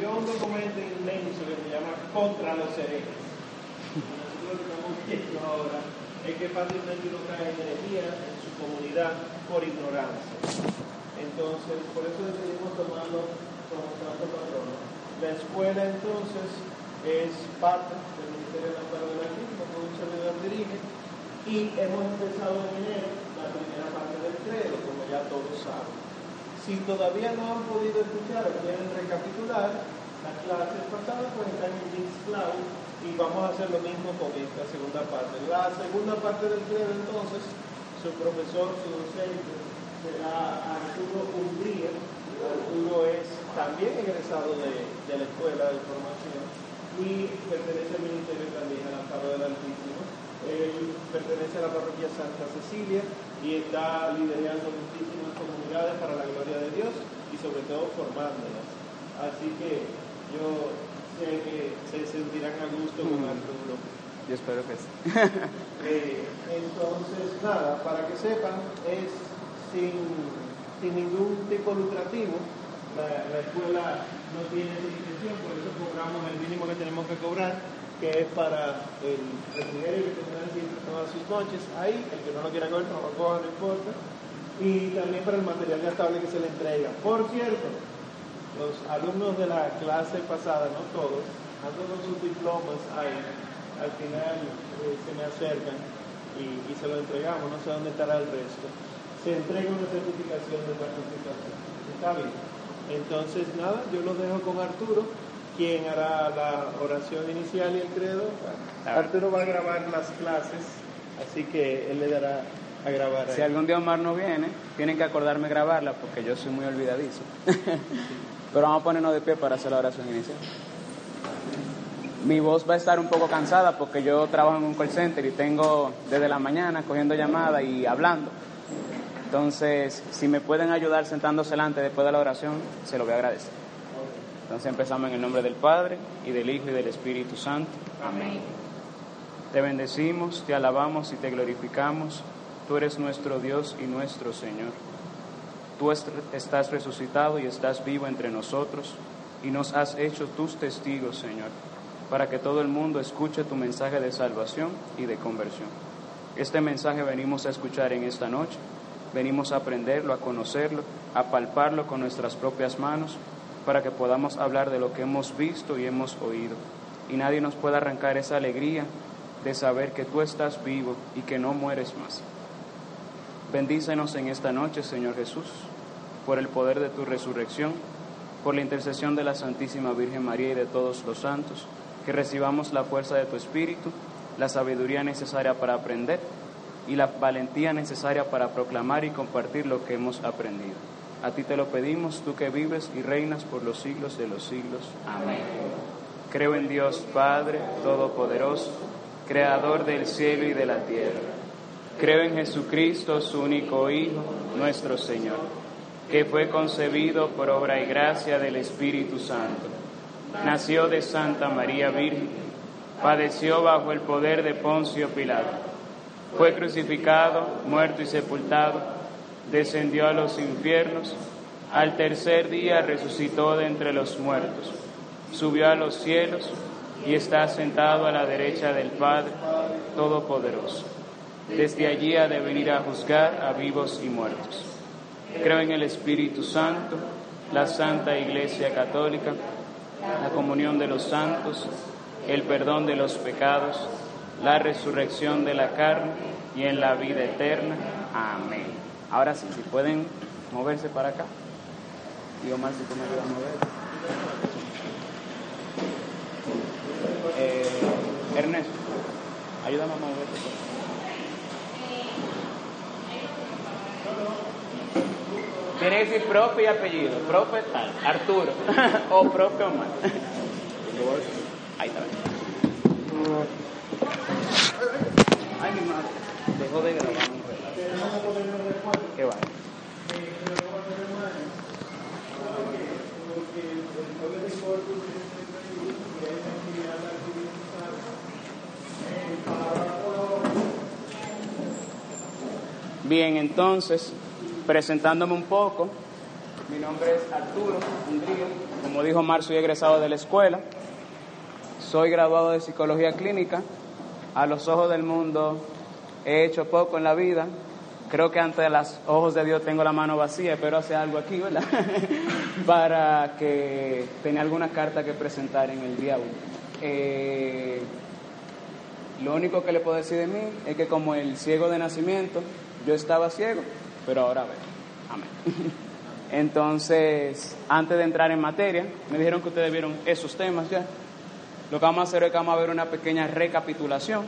escribió un documento inmenso que se llama Contra los herejes. Lo que estamos viendo ahora es que fácilmente uno cae en energía en su comunidad por ignorancia. Entonces, por eso decidimos tomarlo como santo patrono. La escuela entonces es parte del Ministerio de la Palabra del Altísimo, como un servidor dirige, y hemos empezado en enero la primera parte del credo, como ya todos saben. Si todavía no han podido escuchar o quieren recapitular las clases pasadas, pues están en Links Cloud y vamos a hacer lo mismo con esta segunda parte. La segunda parte del credo entonces, su profesor, su docente, será Arturo Umbría. Arturo es también egresado de, de la escuela de formación y pertenece al ministerio también a la Amparo del Altísimo. Él pertenece a la parroquia Santa Cecilia y está liderando muchísimas comunidades para la gloria de Dios y sobre todo formándolas. Así que yo sé que se sentirán a gusto con Arturo. Yo espero que sí. Eh, entonces, nada, para que sepan, es sin, sin ningún tipo lucrativo. La, la escuela no tiene esa intención, por eso cobramos el mínimo que tenemos que cobrar, que es para el refrigerio que tendrán siempre todas sus noches ahí, el que no lo quiera coger, no lo coja, no importa, y también para el material gastable que se le entrega. Por cierto, los alumnos de la clase pasada, no todos, andan con sus diplomas ahí, al final eh, se me acercan y, y se lo entregamos, no sé dónde estará el resto. Se entrega una certificación de participación. Está bien. Entonces, nada, yo los dejo con Arturo, quien hará la oración inicial y el credo. Arturo va a grabar las clases, así que él le dará a grabar. Si algún día Omar no viene, tienen que acordarme grabarla porque yo soy muy olvidadizo. Pero vamos a ponernos de pie para hacer la oración inicial. Mi voz va a estar un poco cansada porque yo trabajo en un call center y tengo desde la mañana cogiendo llamadas y hablando. Entonces, si me pueden ayudar sentándose delante después de la oración, se lo voy a agradecer. Entonces empezamos en el nombre del Padre y del Hijo y del Espíritu Santo. Amén. Te bendecimos, te alabamos y te glorificamos. Tú eres nuestro Dios y nuestro Señor. Tú est- estás resucitado y estás vivo entre nosotros y nos has hecho tus testigos, Señor, para que todo el mundo escuche tu mensaje de salvación y de conversión. Este mensaje venimos a escuchar en esta noche. Venimos a aprenderlo, a conocerlo, a palparlo con nuestras propias manos, para que podamos hablar de lo que hemos visto y hemos oído. Y nadie nos pueda arrancar esa alegría de saber que tú estás vivo y que no mueres más. Bendícenos en esta noche, Señor Jesús, por el poder de tu resurrección, por la intercesión de la Santísima Virgen María y de todos los santos, que recibamos la fuerza de tu Espíritu, la sabiduría necesaria para aprender y la valentía necesaria para proclamar y compartir lo que hemos aprendido. A ti te lo pedimos, tú que vives y reinas por los siglos de los siglos. Amén. Creo en Dios Padre Todopoderoso, Creador del cielo y de la tierra. Creo en Jesucristo, su único Hijo, nuestro Señor, que fue concebido por obra y gracia del Espíritu Santo. Nació de Santa María Virgen, padeció bajo el poder de Poncio Pilato, fue crucificado, muerto y sepultado, descendió a los infiernos, al tercer día resucitó de entre los muertos, subió a los cielos y está sentado a la derecha del Padre Todopoderoso. Desde allí ha de venir a juzgar a vivos y muertos. Creo en el Espíritu Santo, la Santa Iglesia Católica, la comunión de los santos, el perdón de los pecados, la resurrección de la carne y en la vida eterna. Amén. Ahora sí, si pueden moverse para acá. Y Omar, si tú me ayudas a mover. Eh, Ernesto, ayúdame a por favor. Tiene que decir profe y apellido. Profe tal, Arturo. o profe Omar. Ahí está. Ay, mi madre. Dejó de grabar. Qué va. Bien, entonces, presentándome un poco, Mi nombre es Arturo Undrío. Como dijo Mar, soy egresado de la escuela. Soy graduado de psicología clínica. A los ojos del mundo he hecho poco en la vida. Creo que ante los ojos de Dios tengo la mano vacía, pero hacer algo aquí, ¿verdad? Para que tenga alguna carta que presentar en el 1. Eh, lo único que le puedo decir de mí es que como el ciego de nacimiento, yo estaba ciego, pero ahora veo. Amén. Entonces, antes de entrar en materia, me dijeron que ustedes vieron esos temas ya. Lo que vamos a hacer es que vamos a ver una pequeña recapitulación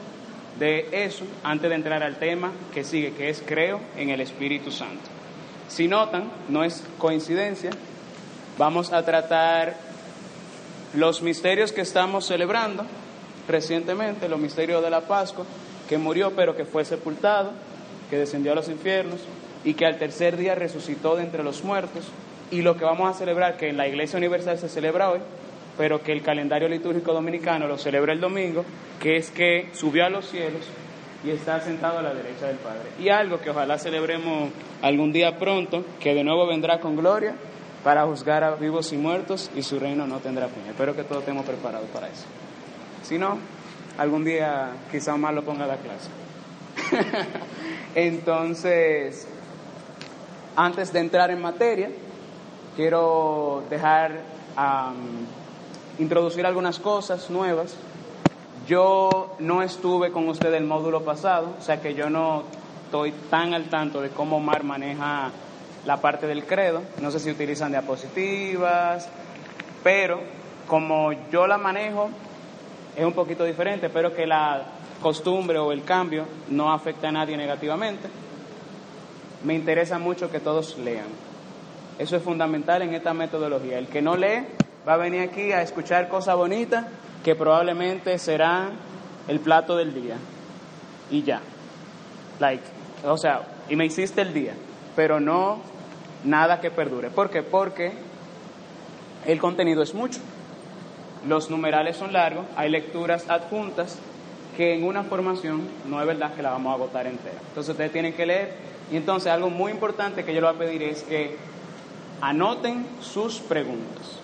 de eso antes de entrar al tema que sigue, que es creo en el Espíritu Santo. Si notan, no es coincidencia, vamos a tratar los misterios que estamos celebrando recientemente, los misterios de la Pascua, que murió pero que fue sepultado, que descendió a los infiernos y que al tercer día resucitó de entre los muertos, y lo que vamos a celebrar, que en la Iglesia Universal se celebra hoy, pero que el calendario litúrgico dominicano lo celebra el domingo, que es que subió a los cielos y está sentado a la derecha del Padre. Y algo que ojalá celebremos algún día pronto, que de nuevo vendrá con gloria para juzgar a vivos y muertos y su reino no tendrá fin. Espero que todos estemos preparados para eso. Si no, algún día quizá más lo ponga a la clase. Entonces, antes de entrar en materia, quiero dejar, introducir algunas cosas nuevas. Yo no estuve con usted el módulo pasado, o sea que yo no estoy tan al tanto de cómo Mar maneja la parte del credo. No sé si utilizan diapositivas, pero como yo la manejo, es un poquito diferente, pero que la costumbre o el cambio no afecta a nadie negativamente. Me interesa mucho que todos lean. Eso es fundamental en esta metodología. El que no lee va a venir aquí a escuchar cosas bonitas que probablemente será el plato del día. Y ya. Like, o sea, y me hiciste el día, pero no nada que perdure. ¿Por qué? Porque el contenido es mucho los numerales son largos, hay lecturas adjuntas que en una formación no es verdad que la vamos a agotar entera. Entonces ustedes tienen que leer y entonces algo muy importante que yo les voy a pedir es que anoten sus preguntas.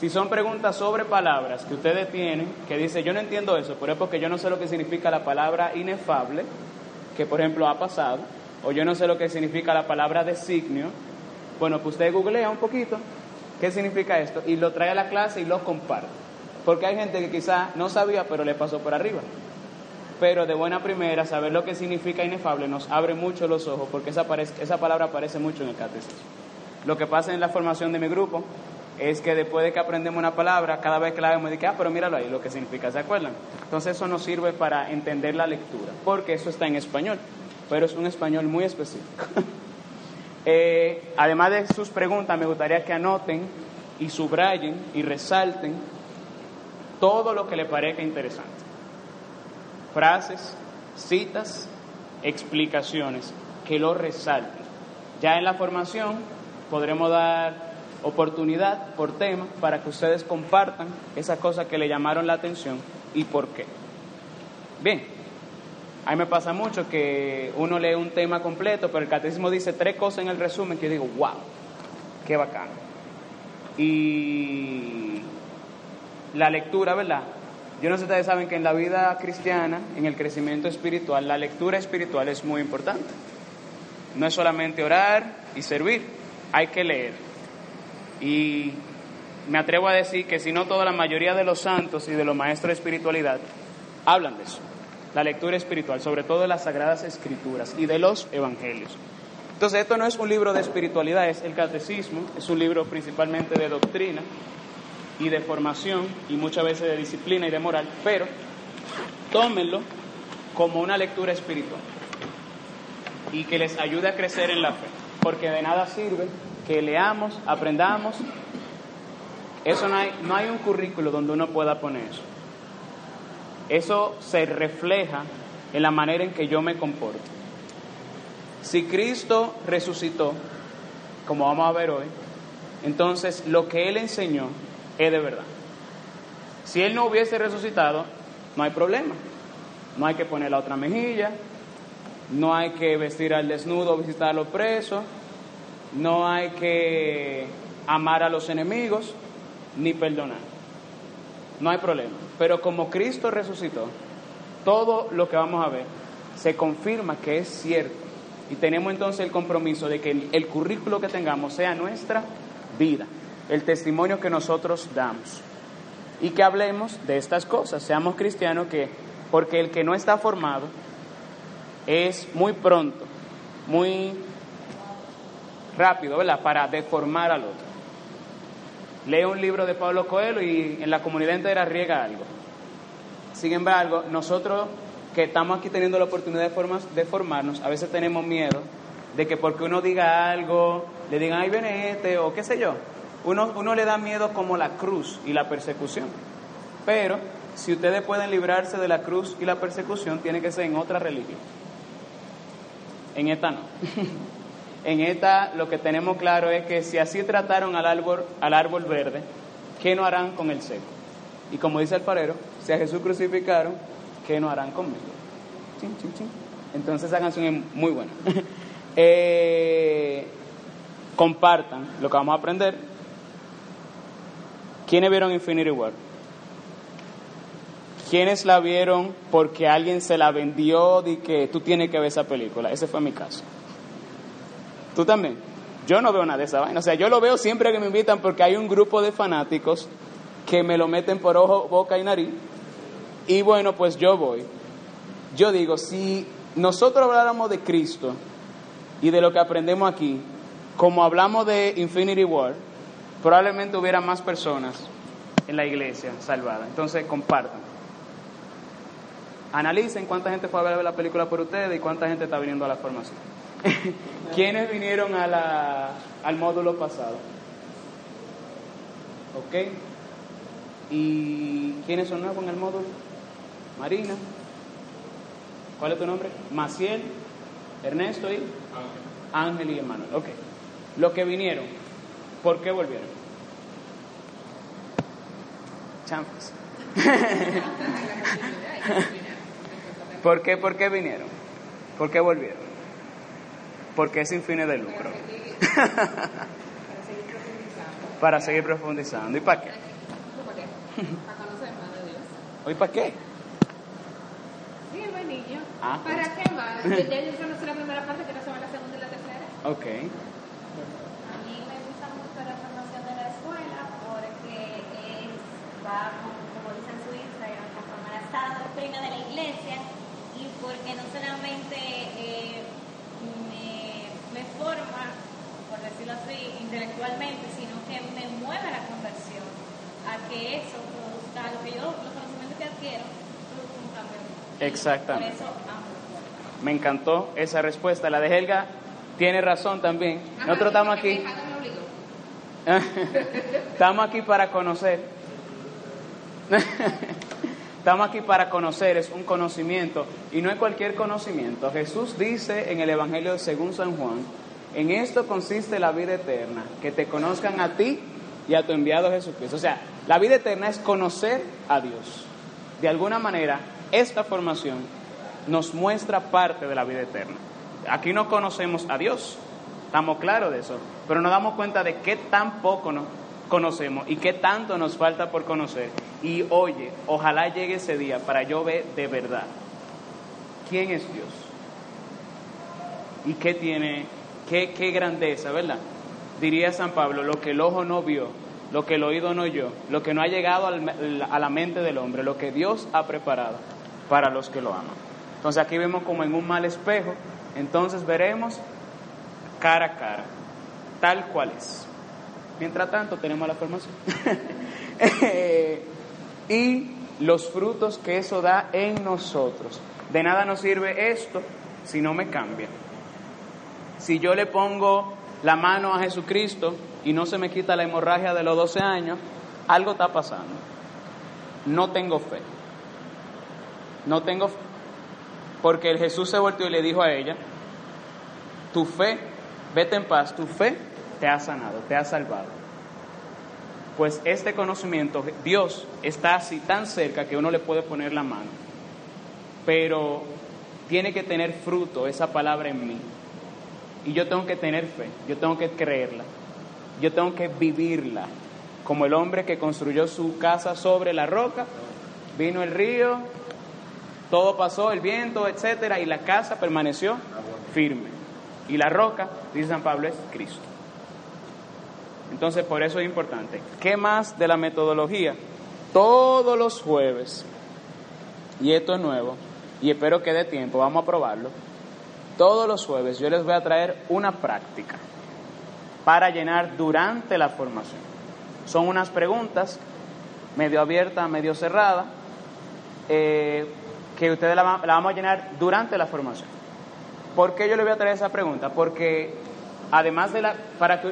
Si son preguntas sobre palabras que ustedes tienen, que dice yo no entiendo eso, pero es porque yo no sé lo que significa la palabra inefable, que por ejemplo ha pasado, o yo no sé lo que significa la palabra designio, bueno, pues usted googlea un poquito ¿Qué significa esto? Y lo trae a la clase y lo comparte. Porque hay gente que quizá no sabía, pero le pasó por arriba. Pero de buena primera, saber lo que significa inefable nos abre mucho los ojos, porque esa, esa palabra aparece mucho en el catecismo. Lo que pasa en la formación de mi grupo es que después de que aprendemos una palabra, cada vez que la vemos, dice, ah, pero míralo ahí, lo que significa, ¿se acuerdan? Entonces eso nos sirve para entender la lectura, porque eso está en español, pero es un español muy específico. Eh, además de sus preguntas, me gustaría que anoten y subrayen y resalten todo lo que le parezca interesante. Frases, citas, explicaciones, que lo resalten. Ya en la formación podremos dar oportunidad por tema para que ustedes compartan esas cosas que le llamaron la atención y por qué. Bien, a mí me pasa mucho que uno lee un tema completo, pero el catecismo dice tres cosas en el resumen que yo digo, wow, qué bacán. Y la lectura, ¿verdad? Yo no sé si ustedes saben que en la vida cristiana, en el crecimiento espiritual, la lectura espiritual es muy importante. No es solamente orar y servir, hay que leer. Y me atrevo a decir que si no toda la mayoría de los santos y de los maestros de espiritualidad hablan de eso la lectura espiritual, sobre todo de las Sagradas Escrituras y de los Evangelios. Entonces, esto no es un libro de espiritualidad, es el catecismo, es un libro principalmente de doctrina y de formación y muchas veces de disciplina y de moral, pero tómenlo como una lectura espiritual y que les ayude a crecer en la fe, porque de nada sirve que leamos, aprendamos, eso no hay, no hay un currículo donde uno pueda poner eso. Eso se refleja en la manera en que yo me comporto. Si Cristo resucitó, como vamos a ver hoy, entonces lo que Él enseñó es de verdad. Si Él no hubiese resucitado, no hay problema. No hay que poner la otra mejilla, no hay que vestir al desnudo, visitar a los presos, no hay que amar a los enemigos ni perdonar. No hay problema. Pero como Cristo resucitó, todo lo que vamos a ver se confirma que es cierto. Y tenemos entonces el compromiso de que el, currículo que tengamos sea nuestra vida, el testimonio que nosotros damos. Y que hablemos de estas cosas, seamos cristianos que, porque el que no está formado es muy pronto, muy rápido, ¿verdad? Para deformar al otro. Lee un libro de Pablo Coelho y en la comunidad entera riega algo. Sin embargo, nosotros que estamos aquí teniendo la oportunidad de, de formarnos, a veces tenemos miedo de que porque uno diga algo, le digan, ay, viene este, o qué sé yo. Uno, uno le da miedo como la cruz y la persecución. Pero si ustedes pueden librarse de la cruz y la persecución, tiene que ser en otra religión. En esta no. en esta lo que tenemos claro es que si así trataron al árbol, al árbol verde, ¿qué no harán con el seco? Y como dice el farero, si a Jesús crucificaron, ¿qué no harán conmigo? Entonces esa canción es muy buena. Eh, compartan lo que vamos a aprender. ¿Quiénes vieron Infinity War? ¿Quiénes la vieron porque alguien se la vendió de que tú tienes que ver esa película? Ese fue mi caso. ¿Tú también? Yo no veo nada de esa vaina. O sea, yo lo veo siempre que me invitan porque hay un grupo de fanáticos que me lo meten por ojo, boca y nariz. Y bueno, pues yo voy. Yo digo, si nosotros habláramos de Cristo y de lo que aprendemos aquí, como hablamos de Infinity War, probablemente hubiera más personas en la iglesia salvadas. Entonces, compartan. Analicen cuánta gente fue a ver la película por ustedes y cuánta gente está viniendo a la formación. ¿Quiénes vinieron a la, al módulo pasado? ¿Ok? ¿Y quiénes son nuevos en el módulo? Marina. ¿Cuál es tu nombre? Maciel, Ernesto y Ángel, y Emanuel. Ok. Los que vinieron, ¿por qué volvieron? Champas. ¿Por qué, ¿Por qué vinieron? ¿Por qué volvieron? Porque es sin fines de lucro. para seguir profundizando. ¿Y para qué? Para conocer más de Dios. ¿Hoy para qué? Sí, niño. Ah, ¿Para pues. qué más? Ya yo conocí la primera parte, que no se va la segunda y la tercera. Ok. A mí me gusta mucho la formación de la escuela porque es, va, como dicen en su Instagram, conforme a la doctrina de la iglesia y porque no solamente eh, me, me forma, por decirlo así, intelectualmente, sino que me mueve la conversión a que eso produzca lo que yo, los conocimientos que adquiero, produzca un cambio. Exactamente. Por eso amo. Me encantó esa respuesta. La de Helga tiene razón también. Nosotros estamos aquí. estamos aquí para conocer. estamos aquí para conocer, es un conocimiento y no es cualquier conocimiento. Jesús dice en el Evangelio según San Juan, en esto consiste la vida eterna, que te conozcan a ti y a tu enviado Jesucristo. O sea, la vida eterna es conocer a Dios. De alguna manera, esta formación nos muestra parte de la vida eterna. Aquí no conocemos a Dios, estamos claros de eso, pero nos damos cuenta de qué tan poco nos conocemos y qué tanto nos falta por conocer. Y oye, ojalá llegue ese día para yo ver de verdad quién es Dios y qué tiene, qué, grandeza, ¿verdad? Diría San Pablo, lo que el ojo no vio, lo que el oído no oyó, lo que no ha llegado a la mente del hombre, lo que Dios ha preparado para los que lo aman. Entonces aquí vemos como en un mal espejo, entonces veremos cara a cara, tal cual es. Mientras tanto tenemos la formación. y los frutos que eso da en nosotros. De nada nos sirve esto si no me cambia. Si yo le pongo la mano a Jesucristo y no se me quita la hemorragia de los 12 años, algo está pasando. No tengo fe. No tengo fe. Porque el Jesús se volvió y le dijo a ella, tu fe, vete en paz, tu fe te ha sanado, te ha salvado. Pues este conocimiento, Dios está así tan cerca que uno le puede poner la mano. Pero tiene que tener fruto esa palabra en mí. Y yo tengo que tener fe, yo tengo que creerla, yo tengo que vivirla, como el hombre que construyó su casa sobre la roca, vino el río, todo pasó, el viento, etcétera, y la casa permaneció firme. Y la roca, dice San Pablo, es Cristo. Entonces, por eso es importante. ¿Qué más de la metodología? Todos los jueves, y esto es nuevo, y espero que dé tiempo, vamos a probarlo. Todos los jueves yo les voy a traer una práctica para llenar durante la formación. Son unas preguntas medio abiertas, medio cerradas, eh, que ustedes la, vamos a llenar durante la formación. ¿Por qué yo le voy a traer esa pregunta? Porque además de la,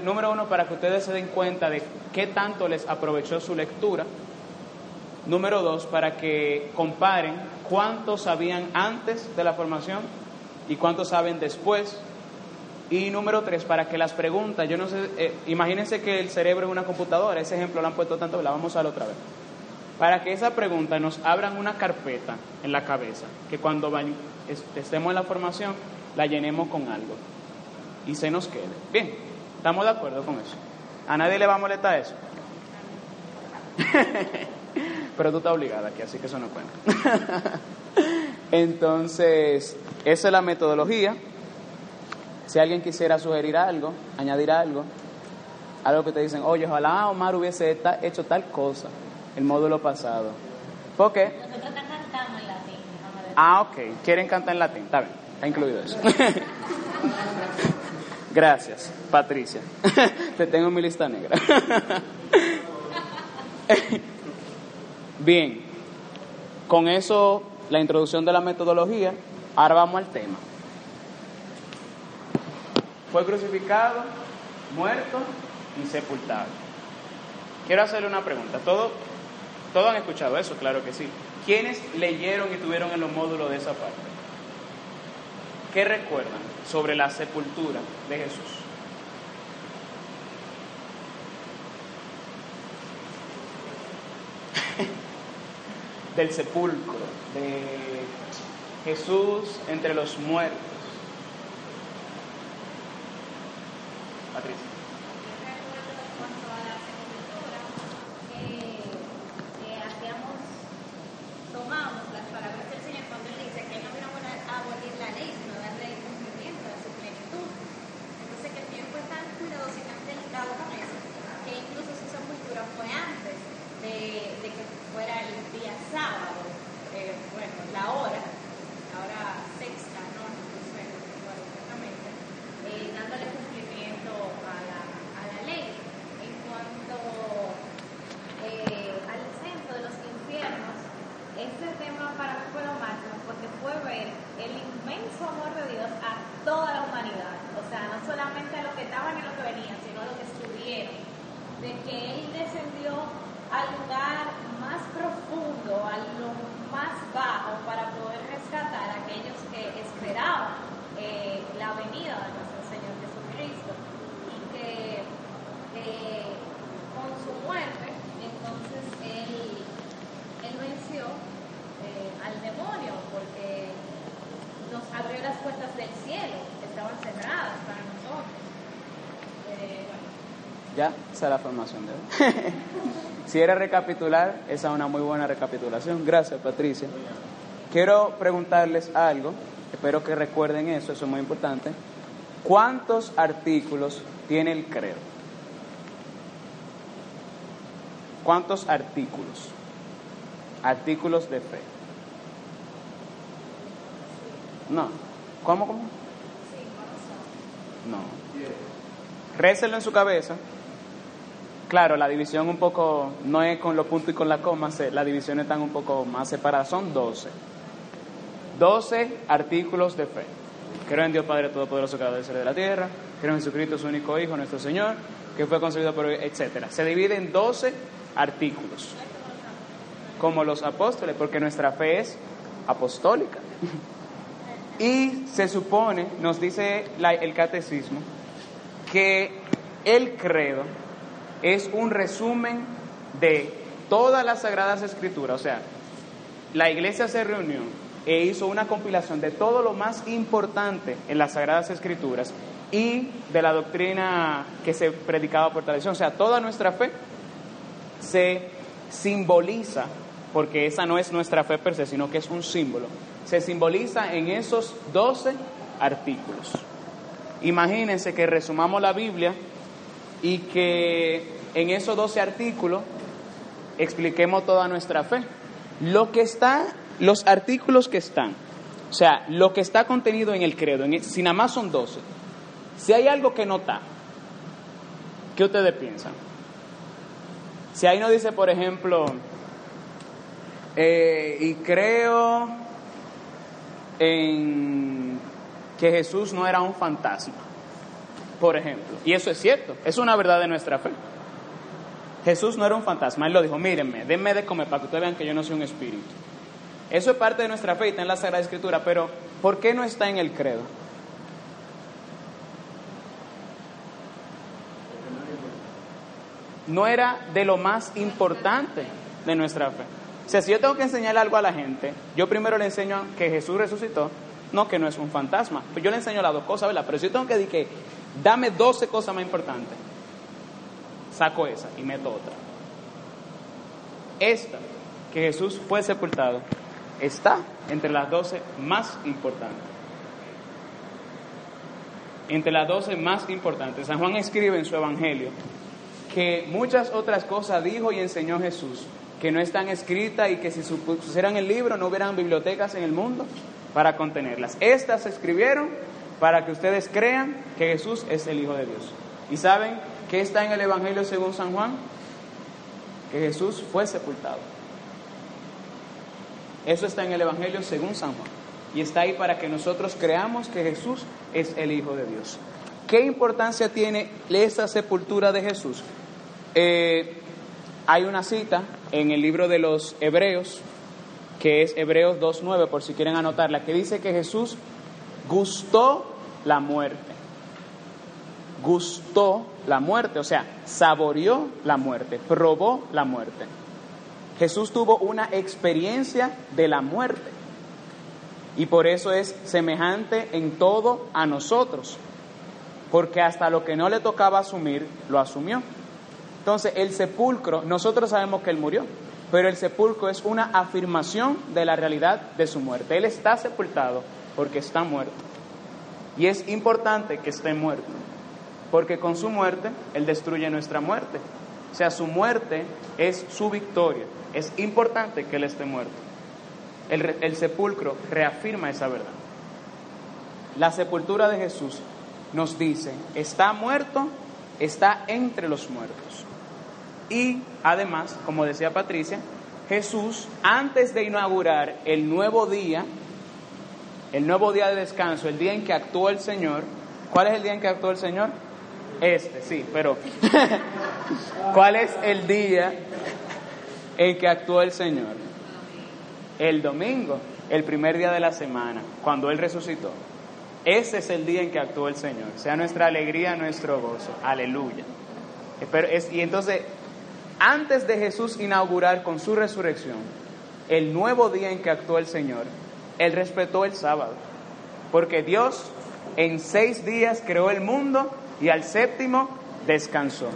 número uno, para que ustedes se den cuenta de qué tanto les aprovechó su lectura. Número dos, para que comparen cuántos sabían antes de la formación y cuántos saben después. Y número tres, para que las preguntas, yo no sé, eh, imagínense que el cerebro es una computadora, ese ejemplo lo han puesto tanto, la vamos a ver otra vez. Para que esa pregunta nos abran una carpeta en la cabeza, que cuando estemos en la formación la llenemos con algo y se nos quede. Bien, ¿estamos de acuerdo con eso? ¿A nadie le va a molestar eso? Pero tú estás obligada aquí, así que eso no cuenta. Entonces, esa es la metodología. Si alguien quisiera sugerir algo, añadir algo, algo que te dicen, oye, ojalá Omar hubiese hecho tal cosa el módulo pasado. ¿Por qué? Nosotros cantamos en latín. Ah, ok. Quieren cantar en latín. Está bien. Está incluido eso. Gracias, Patricia. Te tengo en mi lista negra. Bien, con eso, la introducción de la metodología, ahora vamos al tema. Fue crucificado, muerto y sepultado. Quiero hacerle una pregunta. ¿Todo, ¿Todos han escuchado eso? Claro que sí. ¿Quiénes leyeron y tuvieron en los módulos de esa parte? ¿Qué recuerdan sobre la sepultura de Jesús? Del sepulcro, de Jesús entre los muertos. Patricia. cuanto a la sepultura, eh, eh, hacíamos, tomamos las palabras del Señor cuando Él dice que Él no vino a abolir la ley, sino darle cumplimiento a su plenitud. Entonces, que el tiempo es tan cuidadoso y tan delicado con eso, que incluso su sepultura fue antes de, de que fuera el día sábado, eh, bueno, la hora, la hora sexta, ¿no? No sé, no recuerdo exactamente, eh, dándole cumplimiento a la, a la ley. En cuanto eh, al centro de los infiernos, este tema para mí fue lo máximo porque fue ver el inmenso amor de Dios a toda la humanidad. O sea, no solamente a los que estaban y a los que venían, sino a los que estuvieron. De que Él descendió al lugar más profundo, a lo más bajo, para poder rescatar a aquellos que esperaban eh, la venida de nuestro Señor Jesucristo. Y que eh, con su muerte, entonces Él, él venció eh, al demonio porque nos abrió las puertas del cielo, que estaban cerradas para nosotros. Eh, bueno, Ya, esa es la formación de hoy. si era recapitular, esa es una muy buena recapitulación. Gracias, Patricia. Quiero preguntarles algo, espero que recuerden eso, eso es muy importante. ¿Cuántos artículos tiene el credo? ¿Cuántos artículos? Artículos de fe. No. ¿Cómo, cómo? No. Récelo en su cabeza. Claro, la división un poco, no es con los puntos y con la coma, las divisiones están un poco más separadas, son 12. 12 artículos de fe. Creo en Dios Padre Todopoderoso, Creador del cielo de la tierra. Creo en Jesucristo, su único Hijo, nuestro Señor, que fue concebido por etcétera. Se divide en 12 artículos, como los apóstoles, porque nuestra fe es apostólica. Y se supone, nos dice el catecismo, que el credo es un resumen de todas las sagradas escrituras. O sea, la iglesia se reunió e hizo una compilación de todo lo más importante en las sagradas escrituras y de la doctrina que se predicaba por tradición. O sea, toda nuestra fe se simboliza, porque esa no es nuestra fe per se, sino que es un símbolo, se simboliza en esos 12 artículos. Imagínense que resumamos la Biblia y que en esos 12 artículos expliquemos toda nuestra fe. Lo que está, los artículos que están, o sea, lo que está contenido en el credo, en si nada más son 12, si hay algo que no está, ¿qué ustedes piensan? Si ahí no dice, por ejemplo, eh, y creo en que Jesús no era un fantasma, por ejemplo, y eso es cierto, es una verdad de nuestra fe. Jesús no era un fantasma, Él lo dijo, mírenme, denme de comer para que ustedes vean que yo no soy un espíritu. Eso es parte de nuestra fe y está en la Sagrada Escritura, pero ¿por qué no está en el credo? No era de lo más importante de nuestra fe. O sea, si yo tengo que enseñar algo a la gente, yo primero le enseño que Jesús resucitó, no que no es un fantasma. Pues yo le enseño las dos cosas, ¿verdad? Pero si yo tengo que decir que dame 12 cosas más importantes, saco esa y meto otra. Esta, que Jesús fue sepultado, está entre las doce más importantes. Entre las doce más importantes. San Juan escribe en su Evangelio que muchas otras cosas dijo y enseñó Jesús que no están escritas y que si pusieran el libro no hubieran bibliotecas en el mundo para contenerlas. Estas se escribieron para que ustedes crean que Jesús es el Hijo de Dios. ¿Y saben qué está en el Evangelio según San Juan? Que Jesús fue sepultado. Eso está en el Evangelio según San Juan. Y está ahí para que nosotros creamos que Jesús es el Hijo de Dios. ¿Qué importancia tiene esa sepultura de Jesús? Eh, hay una cita en el libro de los Hebreos, que es Hebreos 2.9, por si quieren anotarla, que dice que Jesús gustó la muerte. Gustó la muerte, o sea, saboreó la muerte, probó la muerte. Jesús tuvo una experiencia de la muerte y por eso es semejante en todo a nosotros, porque hasta lo que no le tocaba asumir, lo asumió. Entonces, el sepulcro, nosotros sabemos que Él murió, pero el sepulcro es una afirmación de la realidad de su muerte. Él está sepultado porque está muerto. Y es importante que esté muerto, porque con su muerte Él destruye nuestra muerte. O sea, su muerte es su victoria. Es importante que Él esté muerto. El, el sepulcro reafirma esa verdad. La sepultura de Jesús nos dice, está muerto, está entre los muertos. Y además, como decía Patricia, Jesús, antes de inaugurar el nuevo día, el nuevo día de descanso, el día en que actuó el Señor, ¿cuál es el día en que actuó el Señor? Este, sí, pero ¿cuál es el día en que actuó el Señor? El domingo, el primer día de la semana, cuando Él resucitó. Ese es el día en que actuó el Señor. Sea nuestra alegría, nuestro gozo. Aleluya. y entonces, antes de Jesús inaugurar con su resurrección el nuevo día en que actuó el Señor, Él respetó el sábado. Porque Dios en seis días creó el mundo y al séptimo descansó.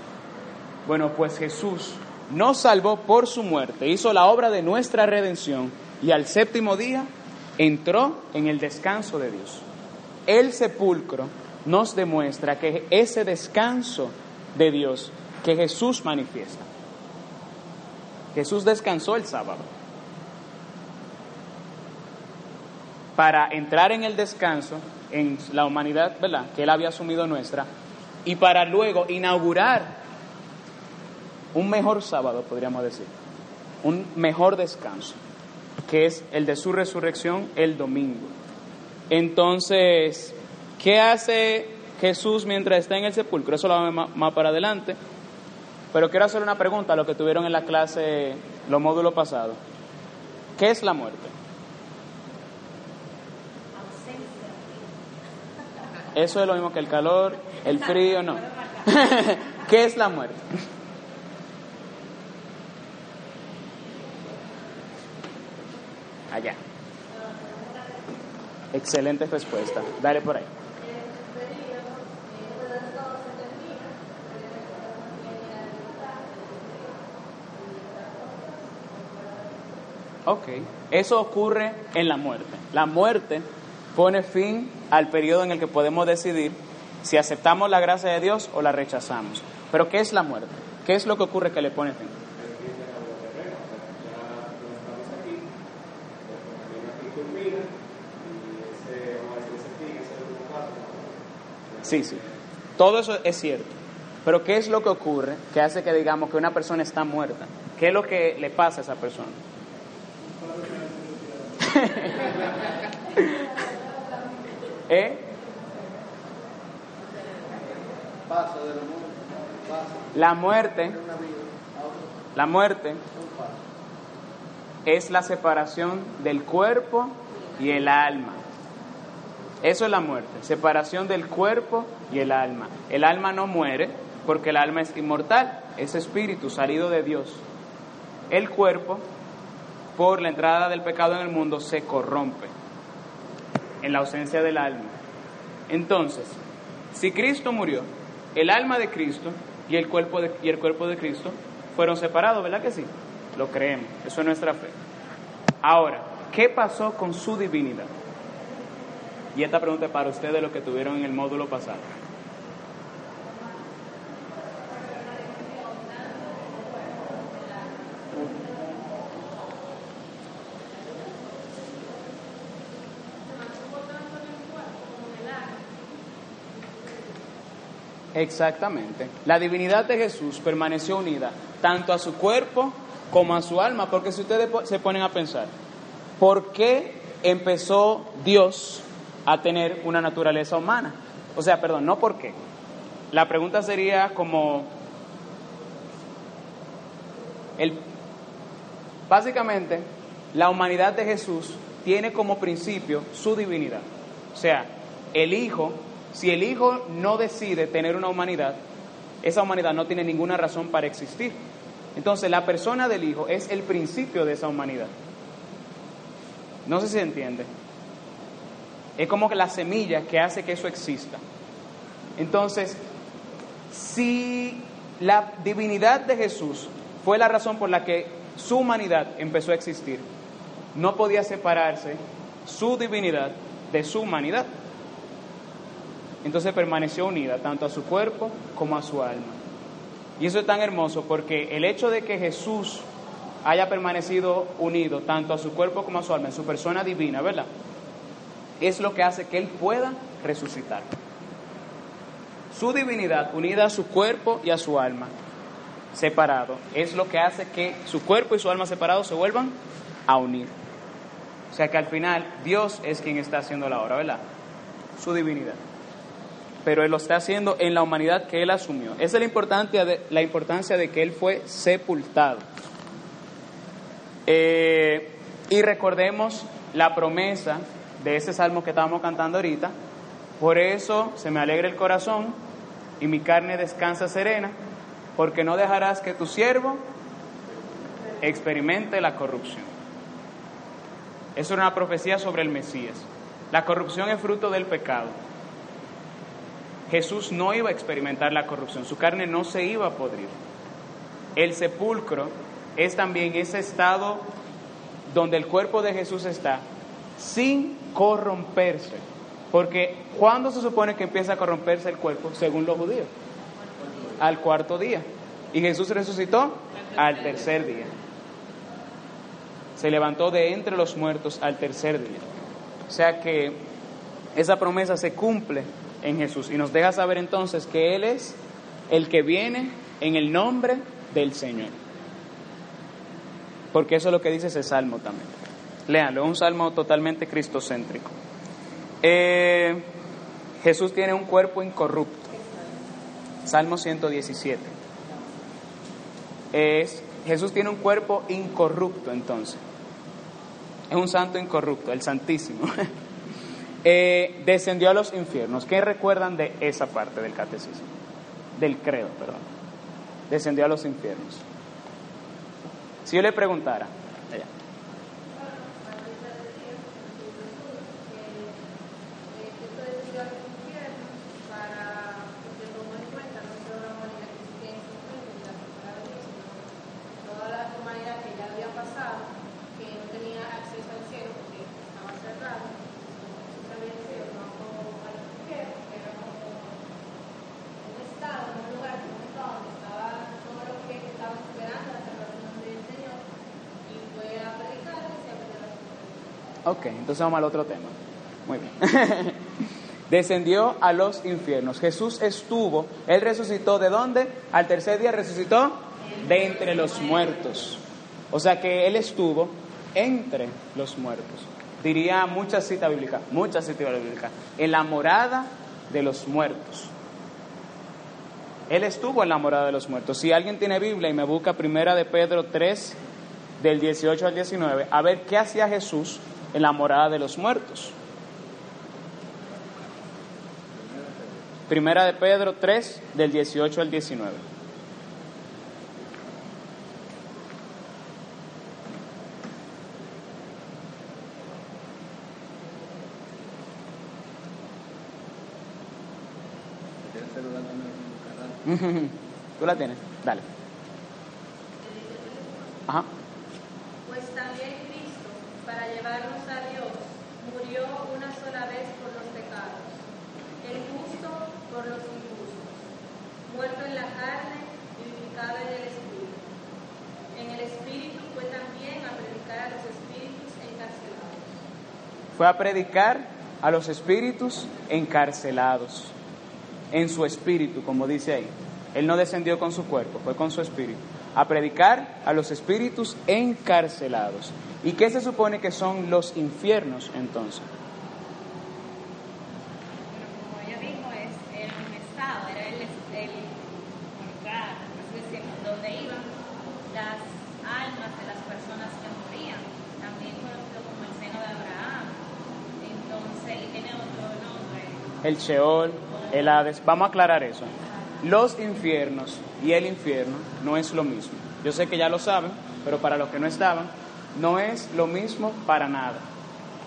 Bueno, pues Jesús nos salvó por su muerte, hizo la obra de nuestra redención y al séptimo día entró en el descanso de Dios. El sepulcro nos demuestra que ese descanso de Dios que Jesús manifiesta. Jesús descansó el sábado. Para entrar en el descanso en la humanidad, ¿verdad? Que Él había asumido nuestra, y para luego inaugurar un mejor sábado, podríamos decir, un mejor descanso, que es el de su resurrección el domingo. Entonces, ¿qué hace Jesús mientras está en el sepulcro? Eso lo vamos más para adelante. Pero quiero hacer una pregunta a lo que tuvieron en la clase, los módulos pasados. ¿Qué es la muerte? Eso es lo mismo que el calor, el frío, no. ¿Qué es la muerte? Allá. Excelente respuesta. Dale por ahí. Ok, eso ocurre en la muerte. La muerte pone fin al periodo en el que podemos decidir si aceptamos la gracia de Dios o la rechazamos. Pero ¿qué es la muerte? ¿Qué es lo que ocurre que le pone fin? Sí, sí. Todo eso es cierto. Pero ¿qué es lo que ocurre que hace que digamos que una persona está muerta? ¿Qué es lo que le pasa a esa persona? ¿Eh? La muerte, la muerte es la separación del cuerpo y el alma. Eso es la muerte, separación del cuerpo y el alma. El alma no muere porque el alma es inmortal, es espíritu salido de Dios. El cuerpo, por la entrada del pecado en el mundo, se corrompe en la ausencia del alma. Entonces, si Cristo murió, el alma de Cristo y el cuerpo de, y el cuerpo de Cristo fueron separados, ¿verdad que sí? Lo creemos, eso es nuestra fe. Ahora, ¿qué pasó con su divinidad? Y esta pregunta es para ustedes lo que tuvieron en el módulo pasado. Exactamente. La divinidad de Jesús permaneció unida tanto a su cuerpo como a su alma, porque si ustedes se ponen a pensar, ¿por qué empezó Dios a tener una naturaleza humana. O sea, perdón, no por qué. La pregunta sería como el básicamente la humanidad de Jesús tiene como principio su divinidad. O sea, el Hijo, si el Hijo no decide tener una humanidad, esa humanidad no tiene ninguna razón para existir. Entonces, la persona del Hijo es el principio de esa humanidad. No sé si se entiende. Es como la semilla que hace que eso exista. Entonces, si la divinidad de Jesús fue la razón por la que su humanidad empezó a existir, no podía separarse su divinidad de su humanidad. Entonces permaneció unida tanto a su cuerpo como a su alma. Y eso es tan hermoso porque el hecho de que Jesús haya permanecido unido tanto a su cuerpo como a su alma, en su persona divina, ¿verdad? es lo que hace que Él pueda resucitar. Su divinidad unida a su cuerpo y a su alma separado es lo que hace que su cuerpo y su alma separados se vuelvan a unir. O sea que al final Dios es quien está haciendo la obra, ¿verdad? Su divinidad. Pero Él lo está haciendo en la humanidad que Él asumió. Esa es la importancia de, la importancia de que Él fue sepultado. Eh, y recordemos la promesa de ese salmo que estábamos cantando ahorita. Por eso se me alegra el corazón y mi carne descansa serena, porque no dejarás que tu siervo experimente la corrupción. Es una profecía sobre el Mesías. La corrupción es fruto del pecado. Jesús no iba a experimentar la corrupción, su carne no se iba a podrir. El sepulcro es también ese estado donde el cuerpo de Jesús está, sin corromperse. Porque ¿cuándo se supone que empieza a corromperse el cuerpo? Según los judíos. Al cuarto día. Y Jesús resucitó al tercer día. Se levantó de entre los muertos al tercer día. O sea que esa promesa se cumple en Jesús y nos deja saber entonces que Él es el que viene en el nombre del Señor. Porque eso es lo que dice ese salmo también. Léanlo, un salmo totalmente cristocéntrico. Eh, Jesús tiene un cuerpo incorrupto. Salmo 117. Es, Jesús tiene un cuerpo incorrupto entonces. Es un santo incorrupto, el Santísimo. Eh, descendió a los infiernos. ¿Qué recuerdan de esa parte del catecismo? Del credo, perdón. Descendió a los infiernos. Si yo le preguntara, Ok, entonces vamos al otro tema. Muy bien. Descendió a los infiernos. Jesús estuvo, Él resucitó de dónde? Al tercer día resucitó de entre los muertos. O sea que Él estuvo entre los muertos. Diría muchas citas bíblicas, muchas citas bíblicas, en la morada de los muertos. Él estuvo en la morada de los muertos. Si alguien tiene Biblia y me busca primera de Pedro 3, del 18 al 19, a ver qué hacía Jesús en la morada de los muertos. Primera de Pedro 3, del 18 al 19. ¿Tú la tienes? Dale. Ajá. Pues también Cristo, para llevarnos a Dios, murió una sola vez por los pecados, el justo por los injustos, muerto en la carne, vivificado en el Espíritu. En el Espíritu fue también a predicar a los espíritus encarcelados. Fue a predicar a los espíritus encarcelados en su espíritu, como dice ahí. Él no descendió con su cuerpo, fue con su espíritu. A predicar a los espíritus encarcelados. ¿Y qué se supone que son los infiernos entonces? Bueno, como ella dijo, es el estado, era el, el lugar, así decirlo, donde iban las almas de las personas que morían, también conocido como el seno de Abraham. Entonces, y tiene otro nombre. El Sheol, el Hades. Vamos a aclarar eso. Los infiernos y el infierno no es lo mismo. Yo sé que ya lo saben, pero para los que no estaban, no es lo mismo para nada.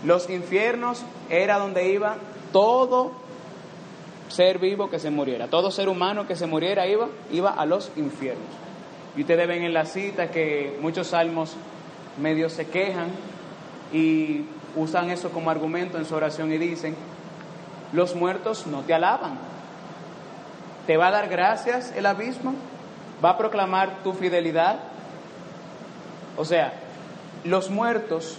Los infiernos era donde iba todo ser vivo que se muriera, todo ser humano que se muriera iba, iba a los infiernos. Y ustedes ven en la cita que muchos salmos medio se quejan y usan eso como argumento en su oración y dicen, los muertos no te alaban, ¿Te va a dar gracias el abismo? ¿Va a proclamar tu fidelidad? O sea, los muertos,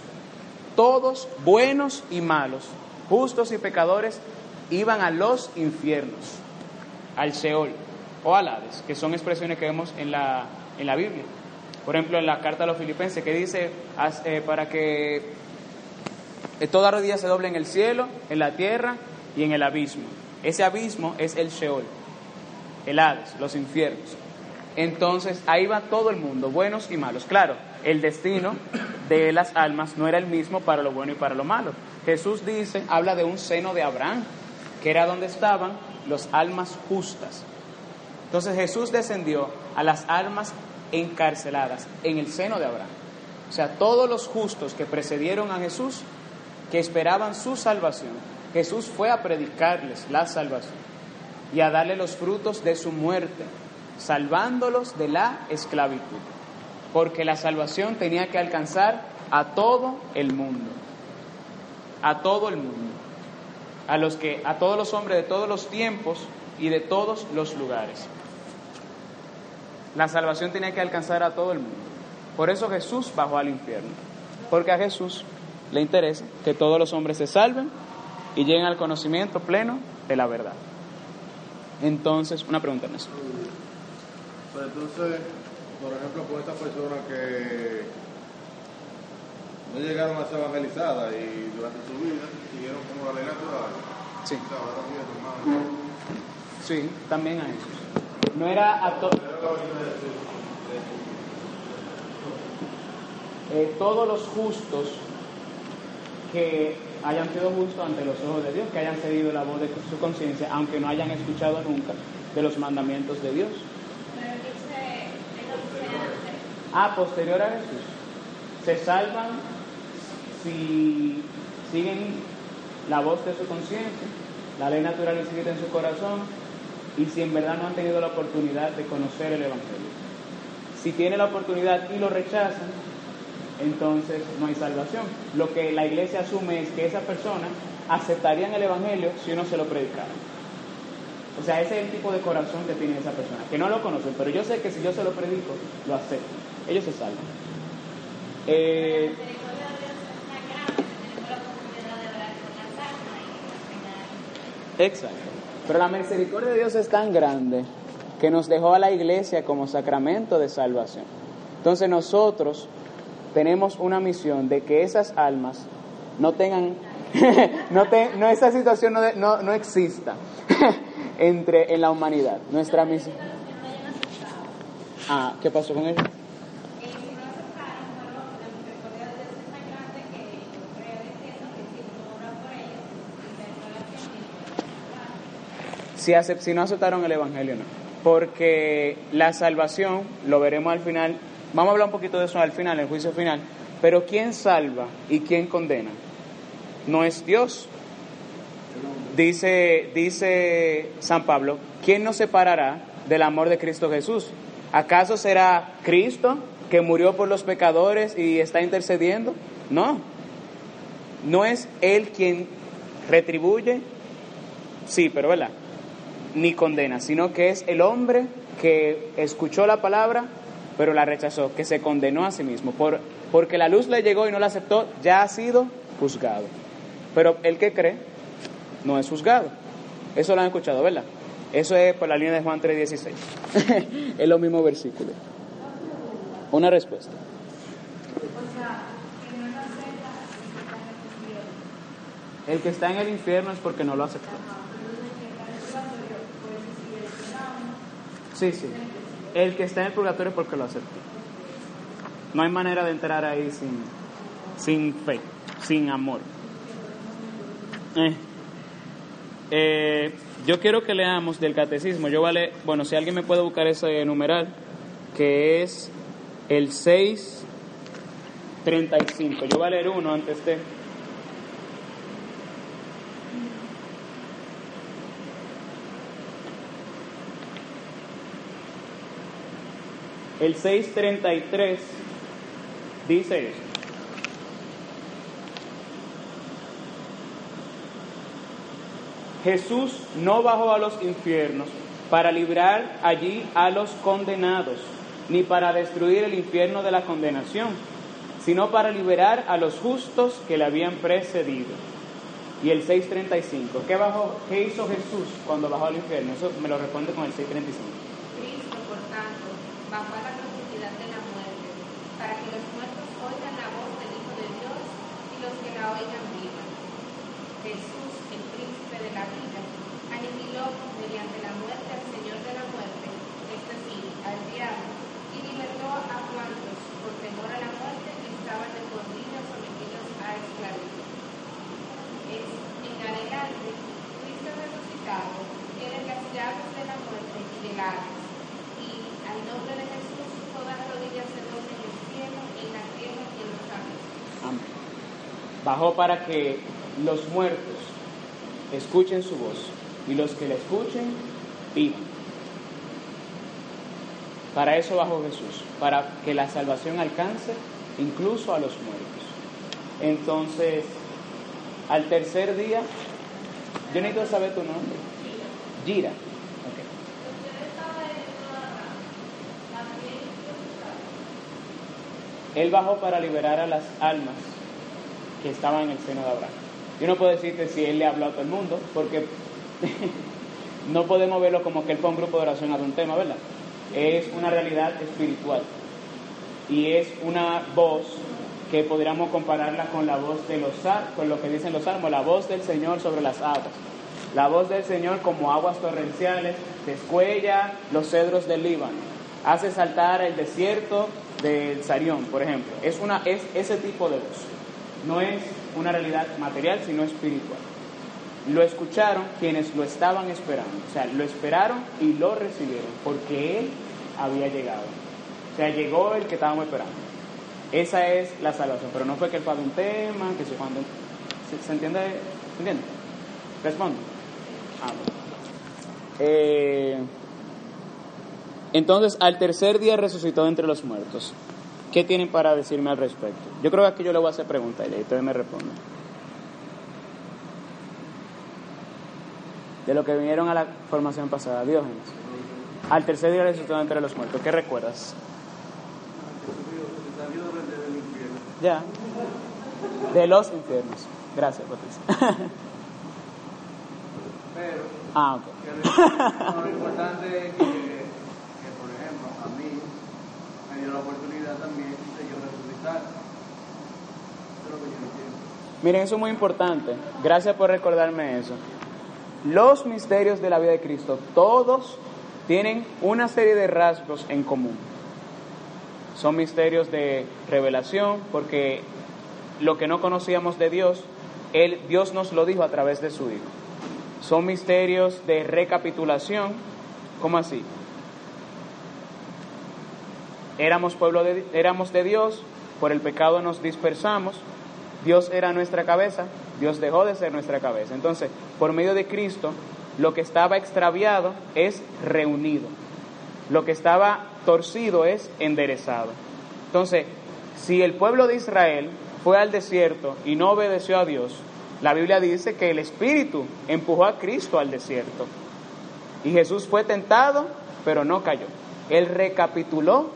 todos buenos y malos, justos y pecadores, iban a los infiernos, al Sheol o al Hades, que son expresiones que vemos en la, en la Biblia. Por ejemplo, en la carta a los filipenses, que dice, eh, para que eh, toda rodilla se doble en el cielo, en la tierra y en el abismo. Ese abismo es el Sheol el Hades, los infiernos. Entonces ahí va todo el mundo, buenos y malos. Claro, el destino de las almas no era el mismo para lo bueno y para lo malo. Jesús dice, habla de un seno de Abraham, que era donde estaban los almas justas. Entonces Jesús descendió a las almas encarceladas en el seno de Abraham. O sea, todos los justos que precedieron a Jesús, que esperaban su salvación, Jesús fue a predicarles la salvación y a darle los frutos de su muerte, salvándolos de la esclavitud, porque la salvación tenía que alcanzar a todo el mundo, a todo el mundo, a los que a todos los hombres de todos los tiempos y de todos los lugares. La salvación tenía que alcanzar a todo el mundo. Por eso Jesús bajó al infierno, porque a Jesús le interesa que todos los hombres se salven y lleguen al conocimiento pleno de la verdad. Entonces, una pregunta en eso. Pero entonces, por ejemplo, con estas personas que no llegaron a ser evangelizadas y durante su vida siguieron como la ley natural. Sí. Sí, también a eso. No era a todos. Eh, todos los justos que hayan sido justos ante los ojos de Dios, que hayan cedido la voz de su conciencia, aunque no hayan escuchado nunca de los mandamientos de Dios. Ah, posterior a Jesús. Se salvan si siguen la voz de su conciencia, la ley natural escrita en su corazón, y si en verdad no han tenido la oportunidad de conocer el Evangelio. Si tienen la oportunidad y lo rechazan, entonces no hay salvación. Lo que la iglesia asume es que esas personas aceptarían el Evangelio si uno se lo predicara. O sea, ese es el tipo de corazón que tiene esa persona, que no lo conocen, pero yo sé que si yo se lo predico, lo acepto. Ellos se salvan. Eh, exacto. Pero la misericordia de Dios es tan grande que nos dejó a la iglesia como sacramento de salvación. Entonces nosotros tenemos una misión de que esas almas no tengan, no, te- no esa situación no, no, no exista entre en la humanidad. Nuestra misión. Ah, ¿qué pasó con ellos, si, acep- si no aceptaron el Evangelio, no. Porque la salvación, lo veremos al final, vamos a hablar un poquito de eso al final, el juicio final, pero ¿quién salva y quién condena? No es Dios. Dice, dice San Pablo, ¿quién nos separará del amor de Cristo Jesús? ¿Acaso será Cristo que murió por los pecadores y está intercediendo? No. No es Él quien retribuye, sí, pero ¿verdad? Ni condena, sino que es el hombre que escuchó la palabra, pero la rechazó, que se condenó a sí mismo. Por, porque la luz le llegó y no la aceptó, ya ha sido juzgado. Pero el que cree no es juzgado. Eso lo han escuchado, ¿verdad? Eso es por la línea de Juan 3:16. es lo mismo versículo. Una respuesta. El que está en el infierno es porque no lo aceptó. Sí, sí. El que está en el purgatorio porque lo aceptó. No hay manera de entrar ahí sin, sin fe, sin amor. Eh. Eh, yo quiero que leamos del catecismo. Yo vale, bueno, si alguien me puede buscar ese numeral, que es el 635. Yo voy a leer uno antes de. El 633 dice esto. Jesús no bajó a los infiernos para librar allí a los condenados, ni para destruir el infierno de la condenación, sino para liberar a los justos que le habían precedido. Y el 635, ¿qué, bajó, ¿qué hizo Jesús cuando bajó al infierno? Eso me lo responde con el 635. A la profundidad de la muerte, para que los muertos oigan la voz del Hijo de Dios y los que la oigan vivan. Jesús, el príncipe de la vida, aniquiló mediante la muerte al Señor de la muerte, es decir, al diablo, y libertó a cuantos, por temor a la muerte, estaban de por vida sometidos a esclavitud. Es en adelante, Cristo resucitado, tiene las llaves de la muerte y del Hades, y al nombre de Jesús todas rodillas se doblen en el cielo, en la tierra y en los ángeles. Amén. Bajó para que los muertos escuchen su voz y los que la escuchen vivan. Para eso bajó Jesús, para que la salvación alcance incluso a los muertos. Entonces, al tercer día, yo necesito saber tu nombre. Gira. Él bajó para liberar a las almas que estaban en el seno de Abraham. Yo no puedo decirte si él le habló a todo el mundo, porque no podemos verlo como que él fue un grupo de oración a un tema, ¿verdad? Es una realidad espiritual y es una voz que podríamos compararla con la voz de los con lo que dicen los salmos, la voz del Señor sobre las aguas. La voz del Señor como aguas torrenciales descuella los cedros del Líbano, hace saltar el desierto del Sarión, por ejemplo. Es una es ese tipo de voz. No es una realidad material, sino espiritual. Lo escucharon quienes lo estaban esperando, o sea, lo esperaron y lo recibieron, porque él había llegado. O sea, llegó el que estábamos esperando. Esa es la salvación, pero no fue que él de un tema, que se cuando ¿Se, se entiende? ¿Se entiende? Ah, entonces, al tercer día resucitó entre los muertos. ¿Qué tienen para decirme al respecto? Yo creo que aquí yo le voy a hacer preguntas y ustedes me responden. De lo que vinieron a la formación pasada, Diógenes. Al tercer día resucitó entre los muertos. ¿Qué recuerdas? Ya. De los infiernos. Gracias, Patricia. pero Ah, ok. lo, importante es que, por ejemplo, a mí me dio la oportunidad también de yo resucitar. Eso es lo que yo entiendo. Miren, eso es muy importante. Gracias por recordarme eso. Los misterios de la vida de Cristo, todos tienen una serie de rasgos en común. Son misterios de revelación, porque lo que no conocíamos de Dios, él, Dios nos lo dijo a través de su Hijo. Son misterios de recapitulación, ¿cómo así? Éramos pueblo de, éramos de Dios, por el pecado nos dispersamos, Dios era nuestra cabeza, Dios dejó de ser nuestra cabeza. Entonces, por medio de Cristo, lo que estaba extraviado es reunido. Lo que estaba torcido es enderezado. Entonces, si el pueblo de Israel fue al desierto y no obedeció a Dios, la Biblia dice que el Espíritu empujó a Cristo al desierto. Y Jesús fue tentado, pero no cayó. Él recapituló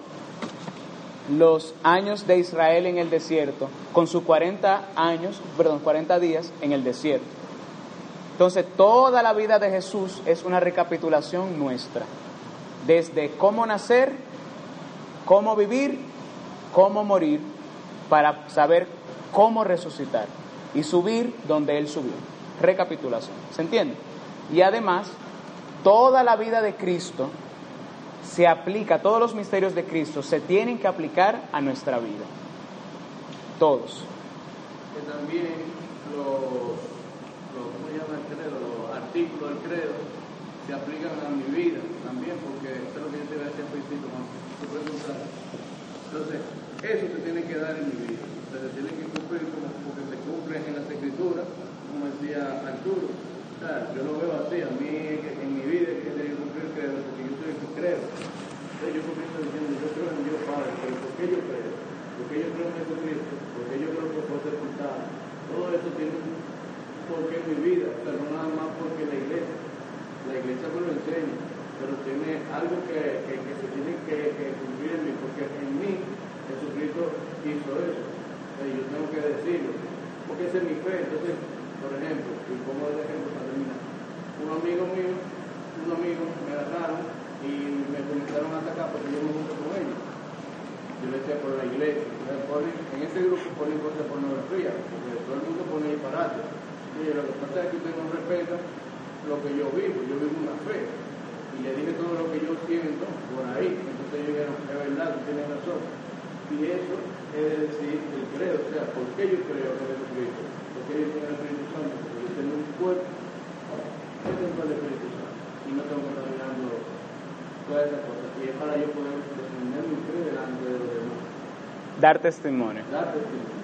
los años de Israel en el desierto con sus 40 años, perdón, 40 días en el desierto. Entonces, toda la vida de Jesús es una recapitulación nuestra, desde cómo nacer, cómo vivir, cómo morir, para saber cómo resucitar y subir donde Él subió. Recapitulación, ¿se entiende? Y además, toda la vida de Cristo se aplica, todos los misterios de Cristo se tienen que aplicar a nuestra vida. Todos. que también los, los, los artículos del credo se aplican a mi vida también, porque eso es lo que yo te iba a decir al principio cuando. Entonces, eso se tiene que dar en mi vida, se tiene que cumplir como, porque se cumple en las escrituras, como decía Arturo. Yo lo veo así, a mí en mi vida que tiene que cumplir el credo, porque yo soy que creo. Entonces yo comienzo diciendo, yo creo en Dios Padre, pero ¿por qué yo creo? Porque yo creo en Jesucristo, porque yo creo que puedo ser juntado. Todo eso tiene un porqué en mi vida, o sea, no nada más porque la iglesia, la iglesia me lo enseña, pero tiene algo que, que, que se tiene que, que cumplir en mí, porque en mí Jesucristo hizo eso. O sea, yo tengo que decirlo, porque esa es mi fe. Entonces, por ejemplo, y pongo el ejemplo para terminar, un amigo mío, un amigo me agarraron y me comenzaron a atacar porque yo me junto con ellos. Yo le decía por la iglesia. En ese grupo ponen cosas de pornografía, porque todo el mundo pone disparate. Y yo, lo que pasa es que usted no respeta lo que yo vivo, yo vivo una fe. Y le dije todo lo que yo siento por ahí. Entonces ellos dijeron, es verdad, tú tienes razón. Y eso es decir, el credo, o sea, ¿por qué yo creo en Jesucristo? ¿Por qué yo tengo el Espíritu Santo? Porque yo tengo un cuerpo, yo tengo el Espíritu Santo. Y no tengo que estar mirando todas esas cosas. Y es para yo poder defender mi fe delante de los demás. Dar testimonio. Dar testimonio.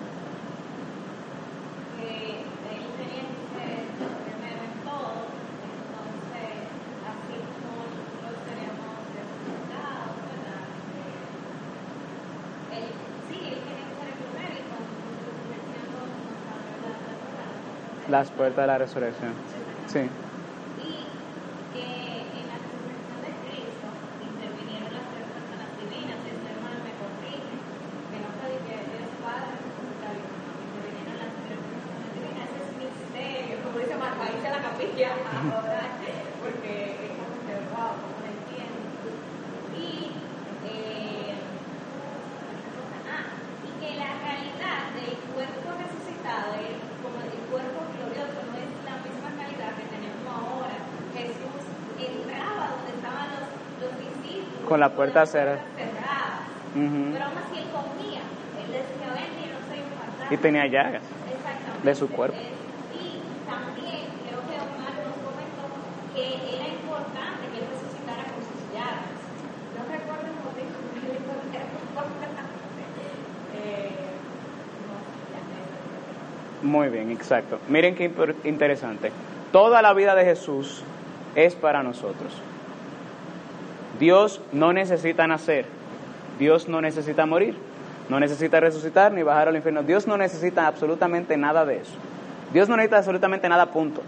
que él tenía que ser primero en todo, entonces así como nosotros tenemos resultados, ¿verdad? Eh, él, sí, él tenía que ser el primero y cuando nosotros creciendo nos abrió la puerta. Las puertas de la resurrección. Sí. Y que en la resurrección de Cristo intervinieron las tres personas divinas, este hermano me corrige, que no fue de que Dios Padre resucitó, intervinieron las tres personas divinas, ese es misterio, como dice Marco, ahí se la capilla ahora, porque es como que, wow, no lo entiendo. Y, eh, ah, y que la realidad del cuerpo resucitado, el- como el cuerpo glorioso, no es la misma realidad que tenemos ahora. Jesús entraba donde estaban los, los discípulos. Con la puerta cerrada. cerrada. Ujú. Pero aún así él comía. Él decía, ven, yo no soy un. Y tenía llagas. Exactamente. de su cuerpo. Y también creo que Omar nos comentó que era importante que él resucitara con sus llagas. No recuerdo el motivo, era me- Muy bien, exacto. Miren qué interesante. Toda la vida de Jesús es para nosotros. Dios no necesita nacer. Dios no necesita morir. No necesita resucitar ni bajar al infierno. Dios no necesita absolutamente nada de eso. Dios no necesita absolutamente nada, punto.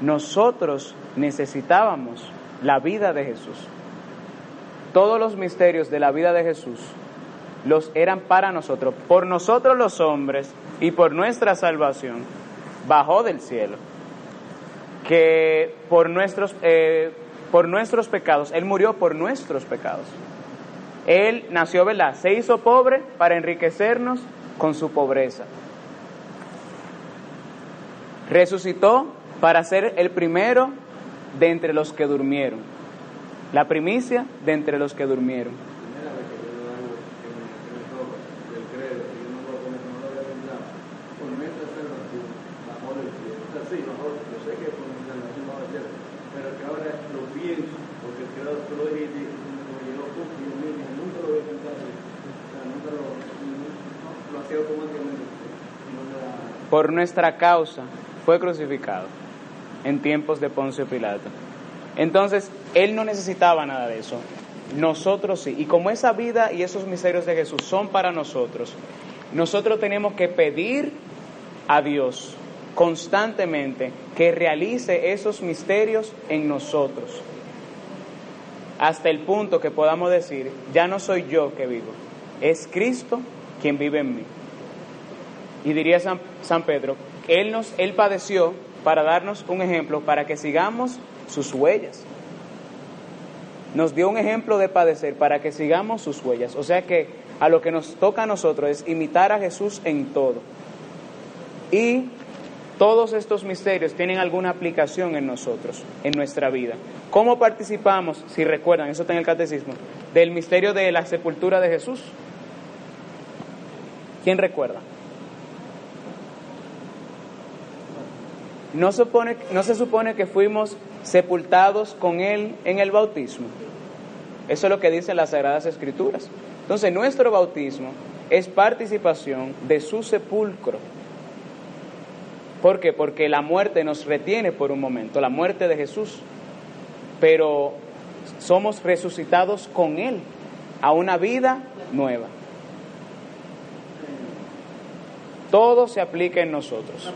Nosotros necesitábamos la vida de Jesús. Todos los misterios de la vida de Jesús los eran para nosotros, por nosotros los hombres y por nuestra salvación, bajó del cielo. que por nuestros, eh, por nuestros pecados, Él murió por nuestros pecados. Él nació, ¿verdad? Se hizo pobre para enriquecernos con su pobreza. Resucitó para ser el primero de entre los que durmieron. La primicia de entre los que durmieron. primera vez que yo veo algo que me, que me toca del credo, que yo no lo conozco, no lo había pensado, por nuestra salvación, bajo el cielo. O sea, sí, bajo, yo sé que por nuestra salvación bajo el cielo, pero que ahora lo pienso, porque el credo tú lo dijiste, y me llegó punto, y yo mismo nunca lo había pensado, o sea, nunca lo, no, lo hacía automáticamente, y no me da... Por nuestra causa fue crucificado en tiempos de Poncio Pilato. Entonces, Él no necesitaba nada de eso. Nosotros sí. Y como esa vida y esos misterios de Jesús son para nosotros, nosotros tenemos que pedir a Dios constantemente que realice esos misterios en nosotros. Hasta el punto que podamos decir, ya no soy yo que vivo, es Cristo quien vive en mí. Y diría San, Pedro, él, nos, él padeció para darnos un ejemplo, para que sigamos sus huellas. Nos dio un ejemplo de padecer para que sigamos sus huellas. O sea que a lo que nos toca a nosotros es imitar a Jesús en todo. Y todos estos misterios tienen alguna aplicación en nosotros, en nuestra vida. ¿Cómo participamos, si recuerdan, eso está en el catecismo, del misterio de la sepultura de Jesús? ¿Quién recuerda? ¿No, supone, ¿No se supone que fuimos sepultados con Él en el bautismo? Eso es lo que dicen las Sagradas Escrituras. Entonces, nuestro bautismo es participación de su sepulcro. ¿Por qué? Porque la muerte nos retiene por un momento, la muerte de Jesús. Pero somos resucitados con Él a una vida nueva. Todo se aplica en nosotros.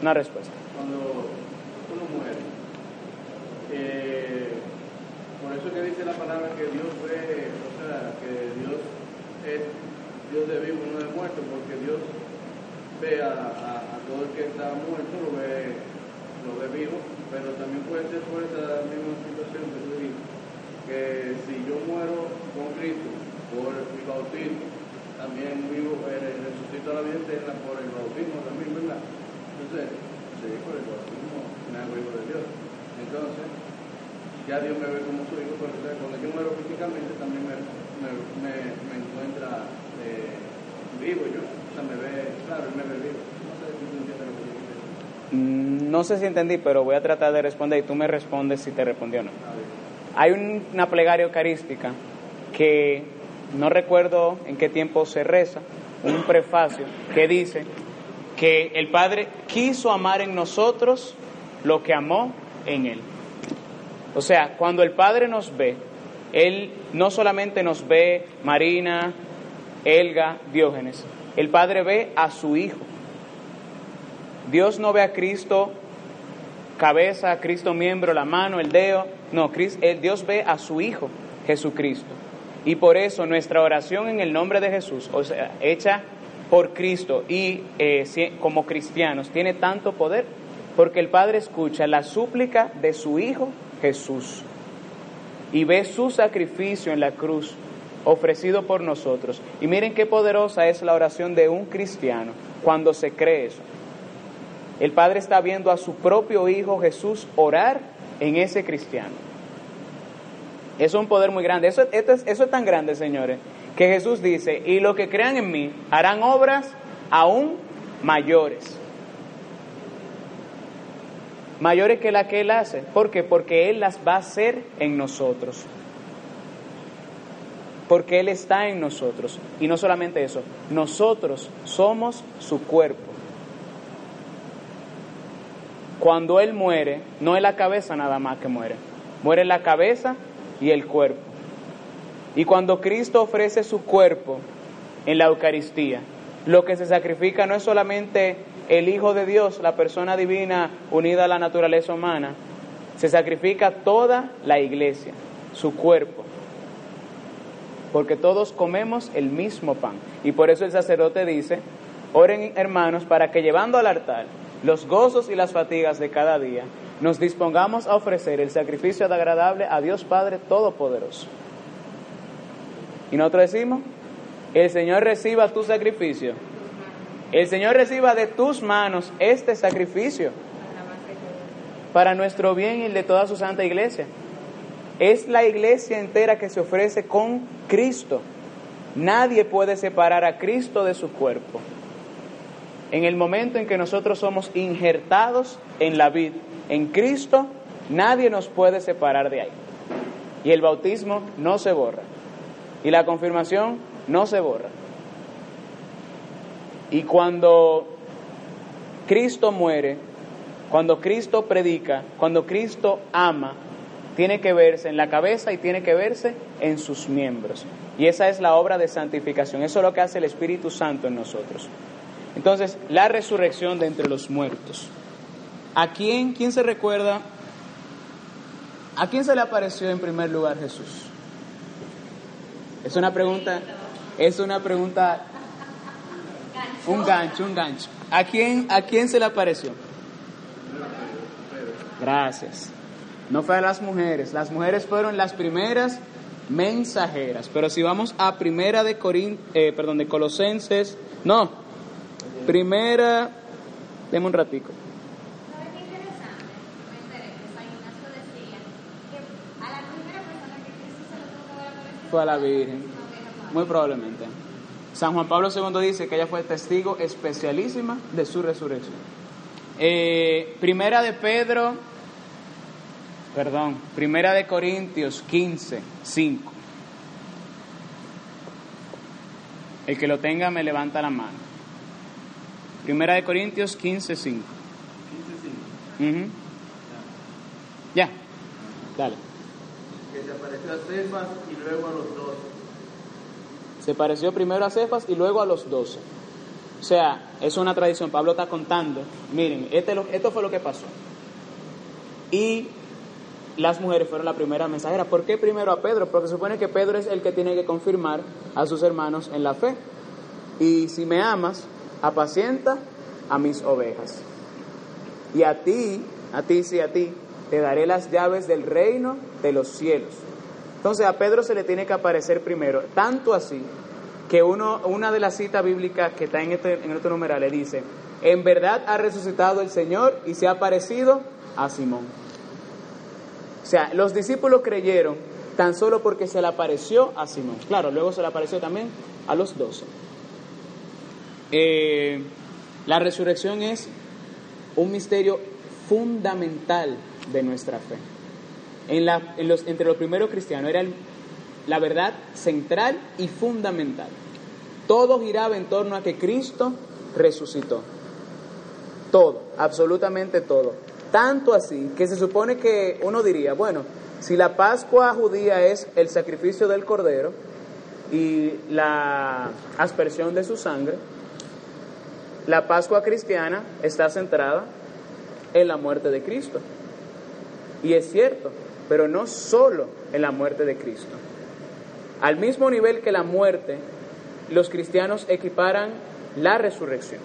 Una respuesta. Cuando uno muere. Eh, por eso que dice la palabra que Dios ve, o sea, que Dios es Dios de vivo, no de muerto, porque Dios ve a, todo el que está muerto, lo ve, lo ve vivo, pero también puede ser por esa misma situación que tú dijiste, que si yo muero con Cristo por mi bautismo, también vivo, eh, resucito a la vida eterna por el bautismo también, ¿verdad? Entonces, sí, por el bautismo me hago hijo de Dios. Entonces, ya Dios me ve como su hijo, pero entonces, cuando yo muero físicamente también me, me, me, me encuentra eh, vivo yo. O sea, me ve, claro, él me ve vivo. No sé si tú entiendes lo que yo quiero decir. Mm, No sé si entendí, pero voy a tratar de responder y tú me respondes si te respondió o no. Hay un- una plegaria eucarística que no recuerdo en qué tiempo se reza, un prefacio que dice que el Padre quiso amar en nosotros lo que amó en Él. O sea, cuando el Padre nos ve, Él no solamente nos ve Marina, Elga, Diógenes, el Padre ve a su Hijo. Dios no ve a Cristo cabeza, Cristo miembro, la mano, el dedo. No, eh, Dios ve a su Hijo, Jesucristo. Y por eso nuestra oración en el nombre de Jesús, o sea, hecha por Cristo y eh, como cristianos, tiene tanto poder porque el Padre escucha la súplica de su Hijo Jesús y ve su sacrificio en la cruz ofrecido por nosotros. Y miren qué poderosa es la oración de un cristiano cuando se cree eso. El Padre está viendo a su propio Hijo Jesús orar en ese cristiano. Es un poder muy grande. Eso, eso es tan grande, señores, que Jesús dice, y los que crean en mí harán obras aún mayores. Mayores que la que Él hace. ¿Por qué? Porque Él las va a hacer en nosotros. Porque Él está en nosotros. Y no solamente eso, nosotros somos su cuerpo. Cuando Él muere, no es la cabeza nada más que muere. Muere la cabeza y el cuerpo. Y cuando Cristo ofrece su cuerpo en la Eucaristía, lo que se sacrifica no es solamente el Hijo de Dios, la persona divina unida a la naturaleza humana, se sacrifica toda la iglesia, su cuerpo. Porque todos comemos el mismo pan. Y por eso el sacerdote dice, oren hermanos para que llevando al altar los gozos y las fatigas de cada día, nos dispongamos a ofrecer el sacrificio agradable a Dios Padre Todopoderoso. Y nosotros decimos, el Señor reciba tu sacrificio. El Señor reciba de tus manos este sacrificio para nuestro bien y el de toda su santa iglesia. Es la iglesia entera que se ofrece con Cristo. Nadie puede separar a Cristo de su cuerpo. En el momento en que nosotros somos injertados en la vid, en Cristo, nadie nos puede separar de ahí. Y el bautismo no se borra. Y la confirmación no se borra. Y cuando Cristo muere, cuando Cristo predica, cuando Cristo ama, tiene que verse en la cabeza y tiene que verse en sus miembros. Y esa es la obra de santificación. Eso es lo que hace el Espíritu Santo en nosotros. Entonces, la resurrección de entre los muertos. ¿A quién, quién se recuerda? ¿A quién se le apareció en primer lugar Jesús? Es una pregunta, es una pregunta, un gancho, un gancho. ¿A quién, a quién se le apareció? Gracias. No fue a las mujeres, las mujeres fueron las primeras mensajeras. Pero si vamos a primera de Corín, eh, perdón, de Colosenses, no, primera, deme un ratico. ¿Sabes qué interesante? Me enteré que San Ignacio decía que a la primera persona que Cristo se lo tuvo que haber aparecido Fue a la Virgen, muy probablemente. San Juan Pablo II dice que ella fue testigo especialísima de su resurrección. Eh, primera de Pedro, perdón, primera de Corintios 15, 5. El que lo tenga me levanta la mano. Primera de Corintios 15, 5. 15.5. Ujú. Ya, dale. Se apareció a Cefas y luego a los dos. Se pareció primero a Cefas y luego a los doce. O sea, es una tradición. Pablo está contando. Miren, este esto fue lo que pasó. Y las mujeres fueron la primera mensajera. ¿Por qué primero a Pedro? Porque se supone que Pedro es el que tiene que confirmar a sus hermanos en la fe. Y si me amas, apacienta a mis ovejas. Y a ti, a ti sí, a ti, te daré las llaves del reino de los cielos. Entonces a Pedro se le tiene que aparecer primero, tanto así que uno, una de las citas bíblicas que está en este, en este numeral le dice, en verdad ha resucitado el Señor y se ha aparecido a Simón. O sea, los discípulos creyeron tan solo porque se le apareció a Simón. Claro, luego se le apareció también a los doce. Eh, la resurrección es un misterio fundamental de nuestra fe. En la- entre los primeros cristianos era la verdad central y fundamental. Todo giraba en torno a que Cristo resucitó. Todo, absolutamente todo. Tanto así que se supone que uno diría, bueno, si la Pascua judía es el sacrificio del Cordero y la aspersión de su sangre, la Pascua cristiana está centrada en la muerte de Cristo. Y es cierto, pero no solo en la muerte de Cristo. Al mismo nivel que la muerte, los cristianos equiparan la resurrección.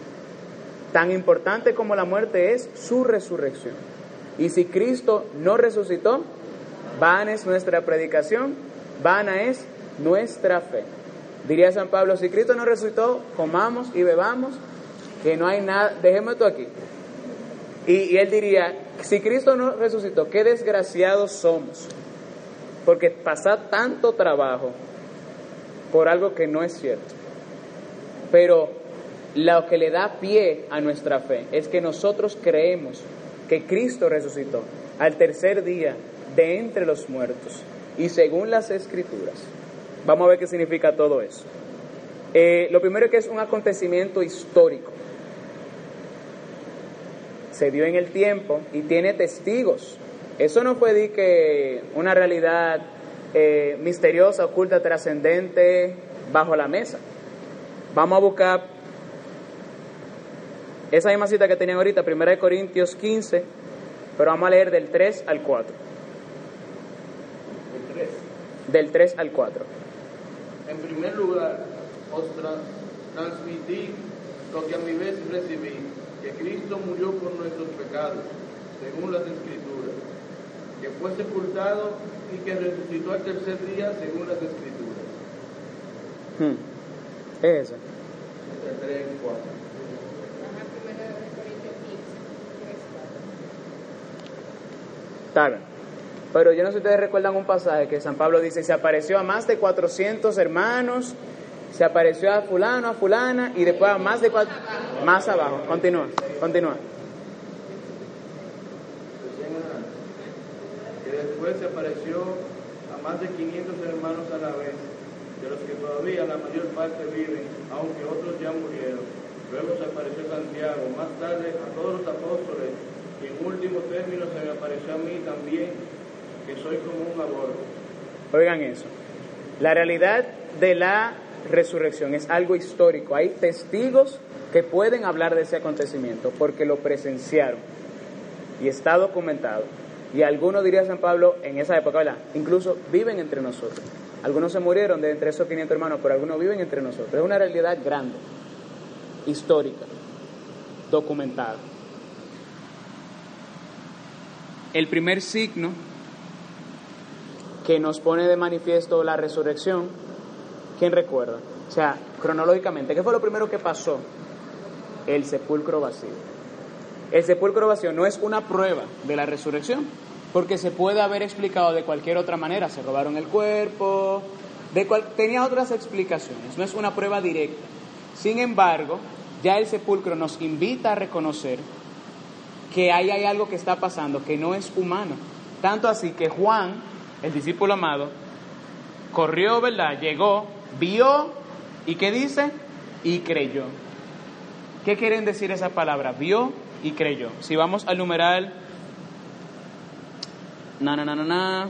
Tan importante como la muerte es su resurrección. Y si Cristo no resucitó, vana es nuestra predicación, vana es nuestra fe. Diría San Pablo, si Cristo no resucitó, comamos y bebamos, que no hay nada, dejemos esto aquí. Y, y él diría, si Cristo no resucitó, qué desgraciados somos, porque pasa tanto trabajo por algo que no es cierto. Pero lo que le da pie a nuestra fe es que nosotros creemos que Cristo resucitó al tercer día de entre los muertos y según las escrituras. Vamos a ver qué significa todo eso. Eh, lo primero es que es un acontecimiento histórico. Se dio en el tiempo y tiene testigos. Eso no fue de que una realidad eh, misteriosa, oculta, trascendente bajo la mesa. Vamos a buscar esa misma cita que tenían ahorita, 1 Corintios 15, pero vamos a leer del 3 al 4. El 3. Del 3 al 4. En primer lugar, os tra- transmití lo que a mi vez recibí, que Cristo murió por nuestros pecados, según las escrituras, que fue sepultado y que resucitó al tercer día, según las escrituras. Hmm. Esa. Entre 3 y 4. Ajá, primera de Corintios 15, 3, 4. Está bien. Pero yo no sé si ustedes recuerdan un pasaje que San Pablo dice, se apareció a más de 400 hermanos, se apareció a fulano, a fulana, y después a más de cuatro... Más abajo. Continúa, continúa. que después se apareció a más de 500 hermanos a la vez, de los que todavía la mayor parte viven, aunque otros ya murieron. Luego se apareció Santiago, más tarde a todos los apóstoles, y en último término se me apareció a mí también, que soy como un aborto. Oigan eso. La realidad de la resurrección es algo histórico. Hay testigos que pueden hablar de ese acontecimiento porque lo presenciaron y está documentado. Y algunos, diría San Pablo, en esa época, ¿verdad? Incluso viven entre nosotros. Algunos se murieron de entre esos 500 hermanos, pero algunos viven entre nosotros. Es una realidad grande, histórica, documentada. El primer signo que nos pone de manifiesto la resurrección, ¿quién recuerda? O sea, cronológicamente, ¿qué fue lo primero que pasó? El sepulcro vacío. El sepulcro vacío no es una prueba de la resurrección, porque se puede haber explicado de cualquier otra manera. Se robaron el cuerpo, tenía otras explicaciones, no es una prueba directa. Sin embargo, ya el sepulcro nos invita a reconocer que ahí hay algo que está pasando que no es humano. Tanto así que Juan, el discípulo amado, corrió, ¿verdad? Llegó, vio y ¿qué dice? Y creyó. ¿Qué quieren decir esa palabra? Vio y creyó. Si vamos al numeral, na, na, na, na, na,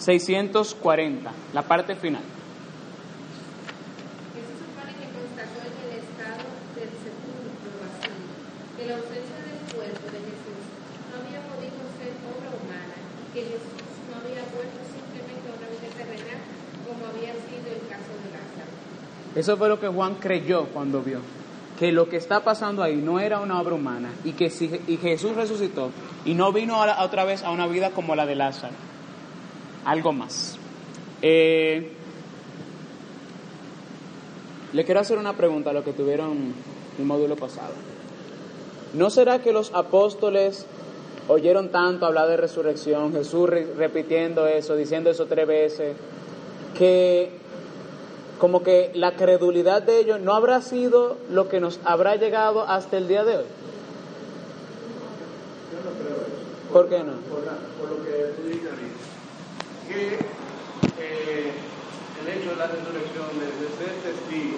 640, la parte final. Que se supone que constató en el estado del sepulcro vacío que la ausencia del cuerpo de Jesús no había podido ser obra humana y que Jesús no había vuelto simplemente a una vida terrenal como había sido el caso de Lázaro. Eso fue lo que Juan creyó cuando vio. Que lo que está pasando ahí no era una obra humana y que si, y Jesús resucitó y no vino otra vez a una vida como la de Lázaro. Algo más. Eh, le quiero hacer una pregunta a los que tuvieron el módulo pasado. ¿No será que los apóstoles oyeron tanto hablar de resurrección, Jesús re- repitiendo eso, diciendo eso tres veces, que como que la credulidad de ellos no habrá sido lo que nos habrá llegado hasta el día de hoy? Yo no creo eso. ¿Por qué no? Por, la- por lo que tú dices. Que eh, el hecho de la resurrección, de, de ser testigo,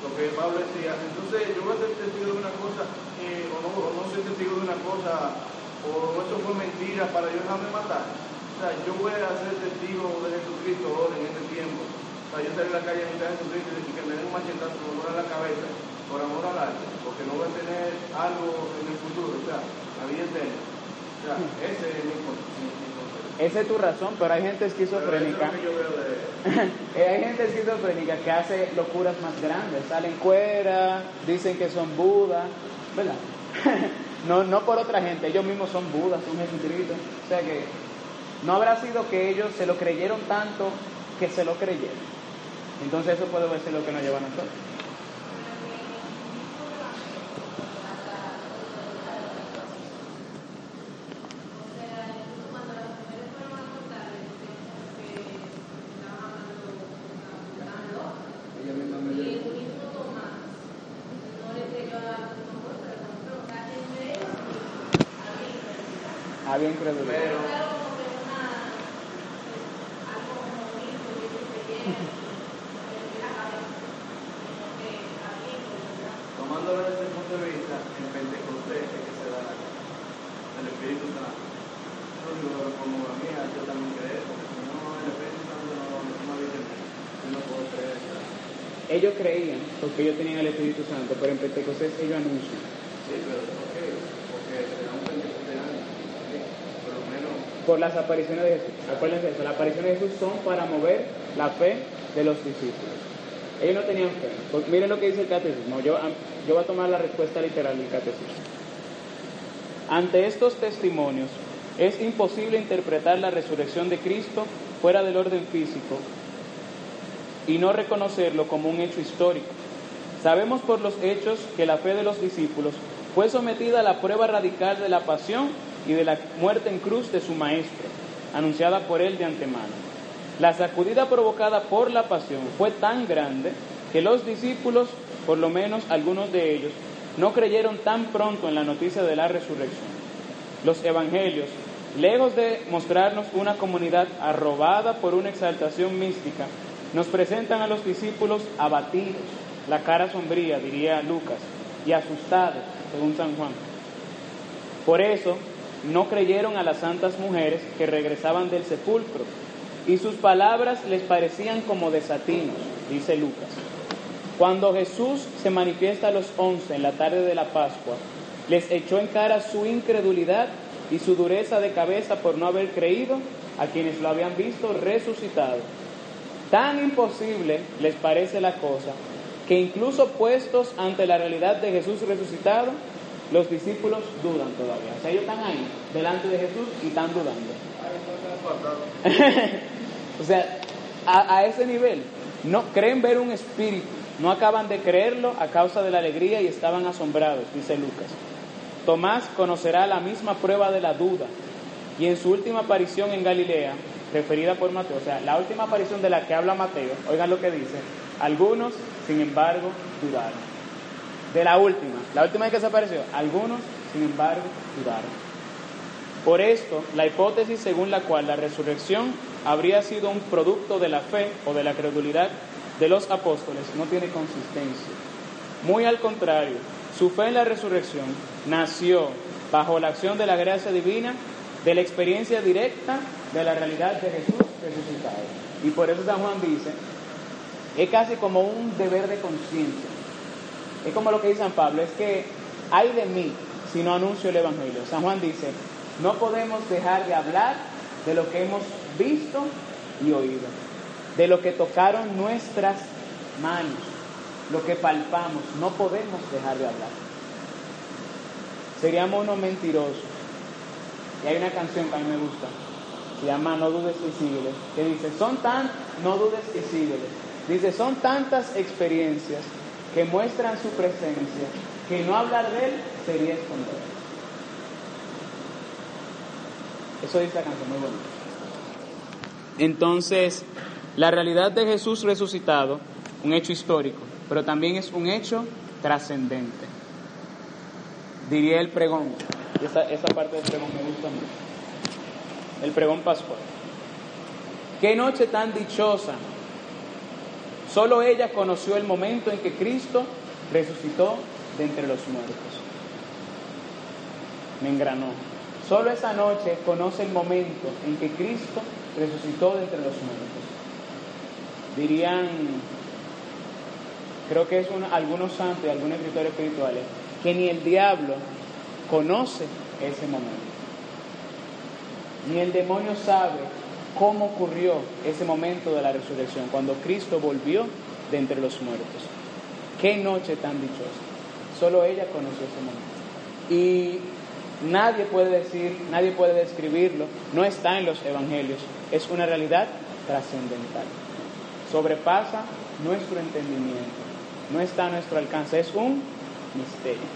lo que Pablo decía, entonces yo voy a ser testigo de una cosa, eh, o, no, o no ser testigo de una cosa, o eso fue mentira para yo dejarme matar. O sea, yo voy a ser testigo de Jesucristo ahora en este tiempo. Sea, yo salir a la calle a anunciar a Jesucristo y que me den un machetazo por en la cabeza, por amor al arte, porque no voy a tener algo en el futuro, o sea, la vida eterna. O sea, ese es mi. Esa es tu razón, pero hay gente es esquizofrénica. de... Eh, hay gente esquizofrénica que hace locuras más grandes, salen fuera, dicen que son Buda, ¿verdad? no, no por otra gente, ellos mismos son Budas, son Jesucristo. O sea que no habrá sido que ellos se lo creyeron tanto que se lo creyeron. Entonces eso puede ser lo que nos lleva a nosotros. Había incredulidad. pero... Tomándolo desde ese punto de vista, en Pentecostés es que se da la el Espíritu Santo. Yo digo, como la mía, yo también creo, porque si no, el Espíritu Santo no, no me dice, yo no puedo creer. Ellos creían, porque ellos tenían el Espíritu Santo, pero en Pentecostés ellos anuncian. Sí, pero ¿por las apariciones de Jesús. Acuérdense de eso, las apariciones de Jesús son para mover la fe de los discípulos. Ellos no tenían fe. Porque miren lo que dice el catecismo. Yo, yo voy a tomar la respuesta literal del catecismo. ante estos testimonios, es imposible interpretar la resurrección de Cristo fuera del orden físico y no reconocerlo como un hecho histórico. Sabemos por los hechos que la fe de los discípulos fue sometida a la prueba radical de la pasión y de la muerte en cruz de su Maestro, anunciada por él de antemano. La sacudida provocada por la pasión fue tan grande que los discípulos, por lo menos algunos de ellos, no creyeron tan pronto en la noticia de la resurrección. Los evangelios, lejos de mostrarnos una comunidad arrobada por una exaltación mística, nos presentan a los discípulos abatidos, la cara sombría, diría Lucas, y asustados, según San Juan. Por eso, no creyeron a las santas mujeres que regresaban del sepulcro, y sus palabras les parecían como desatinos, dice Lucas. Cuando Jesús se manifiesta a los once en la tarde de la Pascua, les echó en cara su incredulidad y su dureza de cabeza por no haber creído a quienes lo habían visto resucitado. Tan imposible les parece la cosa que incluso puestos ante la realidad de Jesús resucitado, los discípulos dudan todavía. O sea, ellos están ahí, delante de Jesús y están dudando. o sea, a, ese nivel, no creen ver un espíritu, no acaban de creerlo a causa de la alegría y estaban asombrados, dice Lucas. Tomás conocerá la misma prueba de la duda y en su última aparición en Galilea, referida por Mateo, o sea, la última aparición de la que habla Mateo, oigan lo que dice, algunos, sin embargo, dudaron. De la última, la última vez que se apareció, algunos, sin embargo, dudaron. Por esto, la hipótesis según la cual la resurrección habría sido un producto de la fe o de la credulidad de los apóstoles no tiene consistencia. Muy al contrario, su fe en la resurrección nació bajo la acción de la gracia divina, de la experiencia directa de la realidad de Jesús resucitado. Y por eso San Juan dice, es casi como un deber de conciencia. Es como lo que dice San Pablo, es que hay de mí si no anuncio el Evangelio. San Juan dice, no podemos dejar de hablar de lo que hemos visto y oído, de lo que tocaron nuestras manos, lo que palpamos, no podemos dejar de hablar. Seríamos unos mentirosos. Y hay una canción que a mí me gusta, se llama No dudes y síguele, que dice, son tan, no dudes y. Dice, son tantas experiencias que muestran su presencia que no hablar de él sería esconder. Eso dice la canción, muy bonito. Entonces, la realidad de Jesús resucitado, un hecho histórico, pero también es un hecho trascendente. Diría el pregón, esa, esa parte del pregón me gusta mucho. El pregón pascual. Qué noche tan dichosa. Solo ella conoció el momento en que Cristo resucitó de entre los muertos. Me engranó. Solo esa noche conoce el momento en que Cristo resucitó de entre los muertos. Dirían, creo que es un, algunos santos y algunos escritores espirituales, que ni el diablo conoce ese momento. Ni el demonio sabe cómo ocurrió ese momento de la resurrección, cuando Cristo volvió de entre los muertos. Qué noche tan dichosa. Solo ella conoció ese momento. Y nadie puede decir, nadie puede describirlo, no está en los evangelios, es una realidad trascendental. Sobrepasa nuestro entendimiento, no está a nuestro alcance, es un misterio.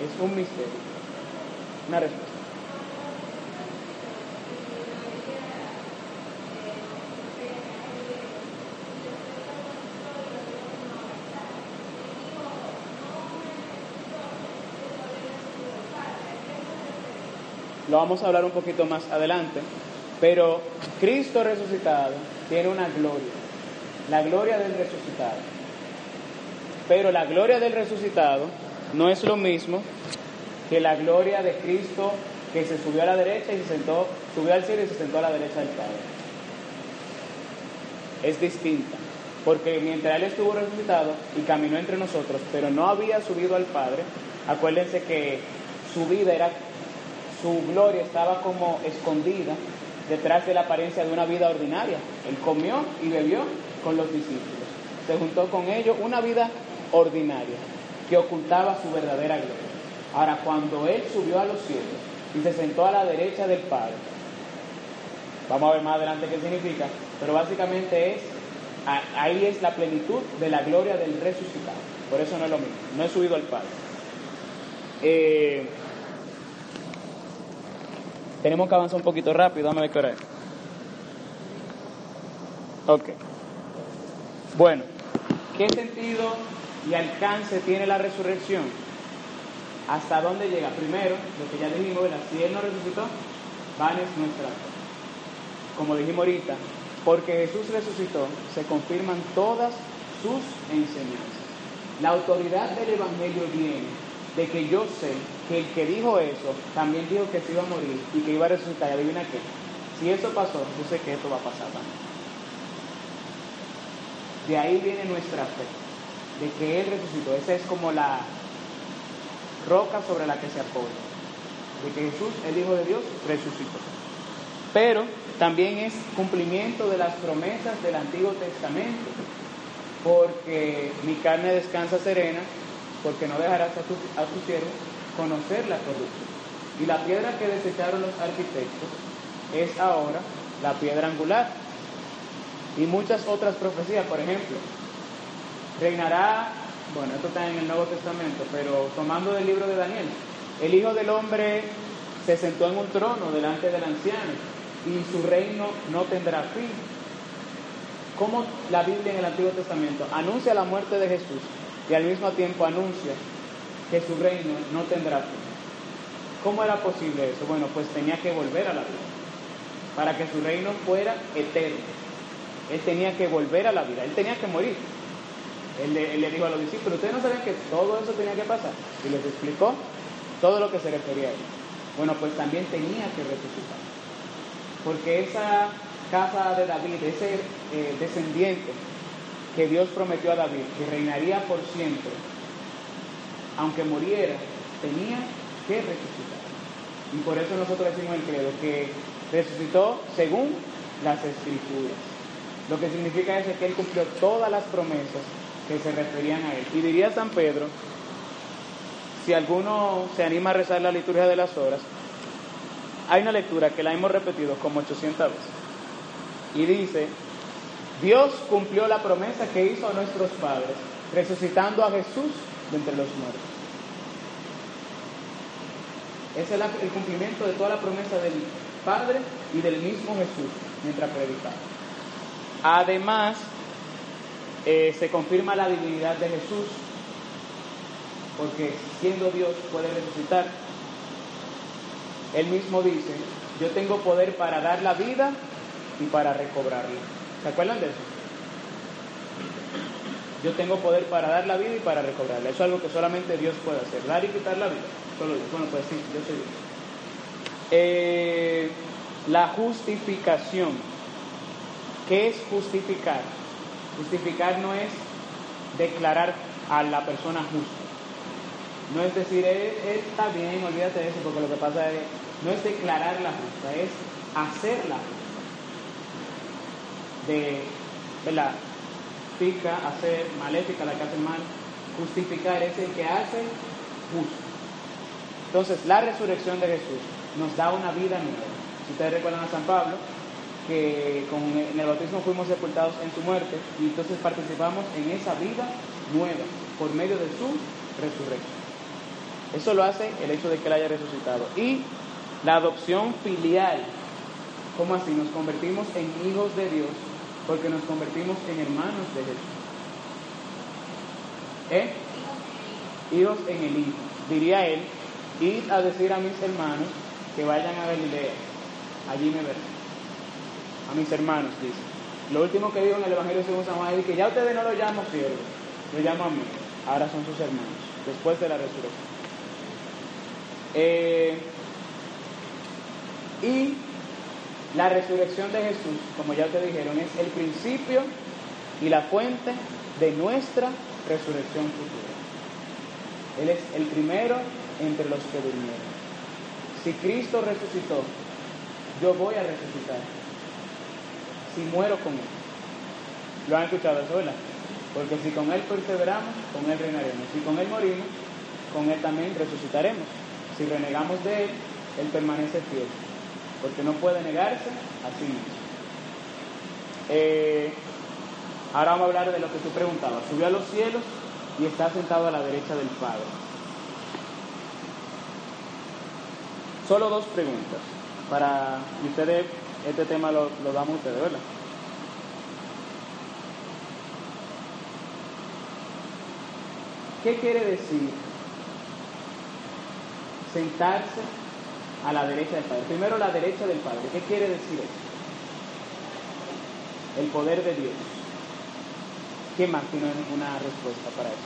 Es un misterio. Una respuesta. Lo vamos a hablar un poquito más adelante, pero Cristo resucitado tiene una gloria, la gloria del resucitado. Pero la gloria del resucitado no es lo mismo que la gloria de Cristo que se subió a la derecha y se sentó, subió al cielo y se sentó a la derecha del Padre. Es distinta, porque mientras Él estuvo resucitado y caminó entre nosotros, pero no había subido al Padre, acuérdense que su vida era, su gloria estaba como escondida detrás de la apariencia de una vida ordinaria. Él comió y bebió con los discípulos. Se juntó con ellos una vida ordinaria que ocultaba su verdadera gloria. Ahora, cuando Él subió a los cielos y se sentó a la derecha del Padre, vamos a ver más adelante qué significa, pero básicamente es, ahí es la plenitud de la gloria del resucitado. Por eso no es lo mismo, no he subido al Padre. Eh, tenemos que avanzar un poquito rápido, dame ver qué hora. Ok. Bueno, ¿qué sentido y alcance tiene la resurrección? ¿Hasta dónde llega? Primero, lo que ya dijimos, si Él no resucitó, van es nuestra Como dijimos ahorita, porque Jesús resucitó, se confirman todas sus enseñanzas. La autoridad del Evangelio viene de que yo sé que el que dijo eso también dijo que se iba a morir y que iba a resucitar. adivina qué. Si eso pasó, yo sé que esto va a pasar. De ahí viene nuestra fe, de que Él resucitó. Esa es como la roca sobre la que se apoya. De que Jesús, el Hijo de Dios, resucitó. Pero también es cumplimiento de las promesas del Antiguo Testamento, porque mi carne descansa serena, porque no dejarás a tu, a tu siervo conocer la corrupción. Y la piedra que desecharon los arquitectos es ahora la piedra angular. Y muchas otras profecías, por ejemplo, reinará, bueno, esto está en el Nuevo Testamento, pero tomando del libro de Daniel, el Hijo del Hombre se sentó en un trono delante del anciano y su reino no tendrá fin. Como la Biblia en el Antiguo Testamento anuncia la muerte de Jesús y al mismo tiempo anuncia que su reino no tendrá fin. ¿Cómo era posible eso? Bueno, pues tenía que volver a la vida para que su reino fuera eterno. Él tenía que volver a la vida, él tenía que morir. Él le, dijo a los discípulos, ustedes no sabían que todo eso tenía que pasar. Y les explicó todo lo que se refería a él. Bueno, pues también tenía que resucitar. Porque esa casa de David, ese eh, descendiente que Dios prometió a David, que reinaría por siempre, aunque muriera, tenía que resucitar. Y por eso nosotros decimos el credo que resucitó según las escrituras. Lo que significa es que Él cumplió todas las promesas que se referían a Él. Y diría San Pedro, si alguno se anima a rezar la liturgia de las horas, hay una lectura que la hemos repetido como 800 veces. Y dice, Dios cumplió la promesa que hizo a nuestros padres, resucitando a Jesús de entre los muertos. Ese es el cumplimiento de toda la promesa del Padre y del mismo Jesús mientras predicaba. Además, eh, se confirma la divinidad de Jesús, porque siendo Dios puede resucitar. Él mismo dice, yo tengo poder para dar la vida y para recobrarla. ¿Se acuerdan de eso? Yo tengo poder para dar la vida y para recobrarla. Eso es algo que solamente Dios puede hacer. Dar y quitar la vida. Solo Dios. Bueno, pues sí, yo soy Dios. Eh, la justificación. ¿Qué es justificar? Justificar no es declarar a la persona justa. No es decir, eh, está bien, olvídate de eso, porque lo que pasa es, no es declararla justa, es hacerla justa. De, ¿verdad? Justifica, hacer, maléfica la que hace mal, justificar es el que hace justo. Entonces, la resurrección de Jesús nos da una vida nueva. Si ustedes recuerdan a San Pablo, que con, en el bautismo fuimos sepultados en su muerte y entonces participamos en esa vida nueva por medio de su resurrección. Eso lo hace el hecho de que él haya resucitado. Y la adopción filial, ¿cómo así? Nos convertimos en hijos de Dios porque nos convertimos en hermanos de Jesús. ¿Eh? Hijos en el Hijo. Diría él, id a decir a mis hermanos que vayan a Galilea, allí me verán. A mis hermanos, dice. Lo último que dijo en el Evangelio según San Juan es que ya ustedes no lo llaman siervos, lo llamo a mí. Ahora son sus hermanos, después de la resurrección. Eh, y la resurrección de Jesús, como ya te dijeron, es el principio y la fuente de nuestra resurrección futura. Él es el primero entre los que durmieron. Si Cristo resucitó, yo voy a resucitar. Si muero con Él. ¿Lo han escuchado eso, verdad? Porque si con Él perseveramos, con Él reinaremos. Si con Él morimos, con Él también resucitaremos. Si renegamos de Él, Él permanece fiel, porque no puede negarse a sí mismo. Eh, ahora vamos a hablar de lo que tú preguntabas. Subió a los cielos y está sentado a la derecha del Padre. Solo dos preguntas para y ustedes este tema lo, lo damos ustedes, ¿verdad? ¿Qué quiere decir sentarse a la derecha del Padre? Primero la derecha del Padre. ¿Qué quiere decir eso? El poder de Dios. ¿Quién más tiene una respuesta para eso?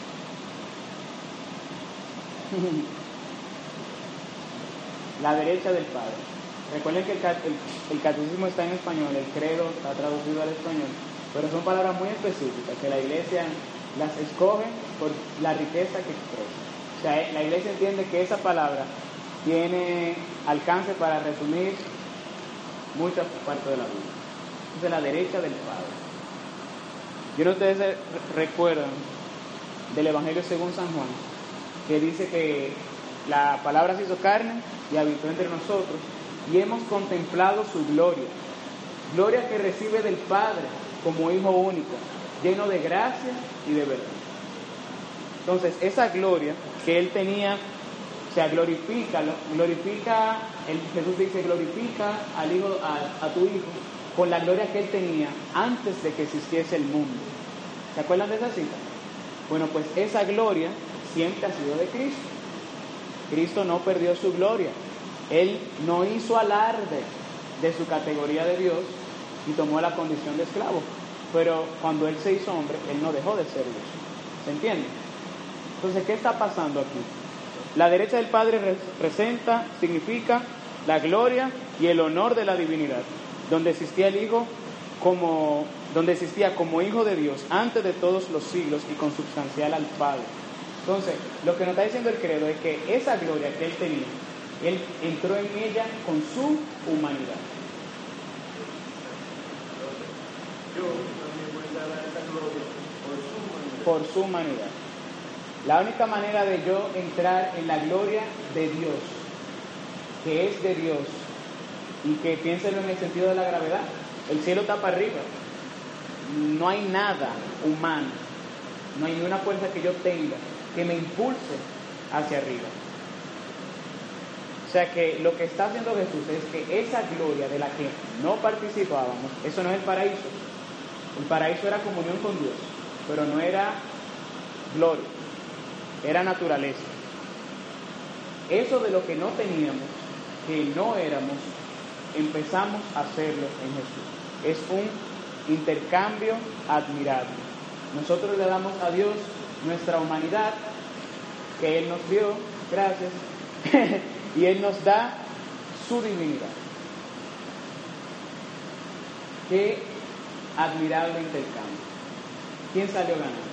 la derecha del Padre. Recuerden que el, el, el, catecismo está en español, el credo está traducido al español, pero son palabras muy específicas que la iglesia las escoge por la riqueza que expresa. O sea, la iglesia entiende que esa palabra tiene alcance para resumir muchas partes de la Biblia. Es de la derecha del Padre. Yo no ustedes recuerdan del Evangelio según San Juan, que dice que la palabra se hizo carne y habitó entre nosotros y hemos contemplado su gloria. Gloria que recibe del Padre como Hijo único, lleno de gracia y de verdad. Entonces, esa gloria que él tenía, o sea, glorifica, glorifica, el, Jesús dice, glorifica al hijo, a, a tu hijo con la gloria que él tenía antes de que existiese el mundo. ¿Se acuerdan de esa cita? Bueno, pues esa gloria siempre ha sido de Cristo. Cristo no perdió su gloria. Él no hizo alarde de su categoría de Dios y tomó la condición de esclavo. Pero cuando Él se hizo hombre, Él no dejó de ser Dios. ¿Se entiende? Entonces, ¿qué está pasando aquí? La derecha del Padre representa, significa la gloria y el honor de la divinidad, donde existía el Hijo como, donde existía como Hijo de Dios antes de todos los siglos y consubstancial al Padre. Entonces, lo que nos está diciendo el credo es que esa gloria que Él tenía, Él entró en ella con su humanidad. Yo también voy a dar esa gloria por su humanidad. por su humanidad. La única manera de yo entrar en la gloria de Dios, que es de Dios, y que piénsenlo en el sentido de la gravedad, el cielo está para arriba, no hay nada humano, no hay ninguna fuerza que yo tenga que me impulse hacia arriba. O sea que lo que está haciendo Jesús es que esa gloria de la que no participábamos, eso no es el paraíso. El paraíso era comunión con Dios, pero no era gloria, era naturaleza. Eso de lo que no teníamos, que no éramos, empezamos a hacerlo en Jesús. Es un intercambio admirable. Nosotros le damos a Dios nuestra humanidad, que Él nos dio, gracias, y Él nos da su divinidad. Qué admirable intercambio. ¿Quién salió ganando?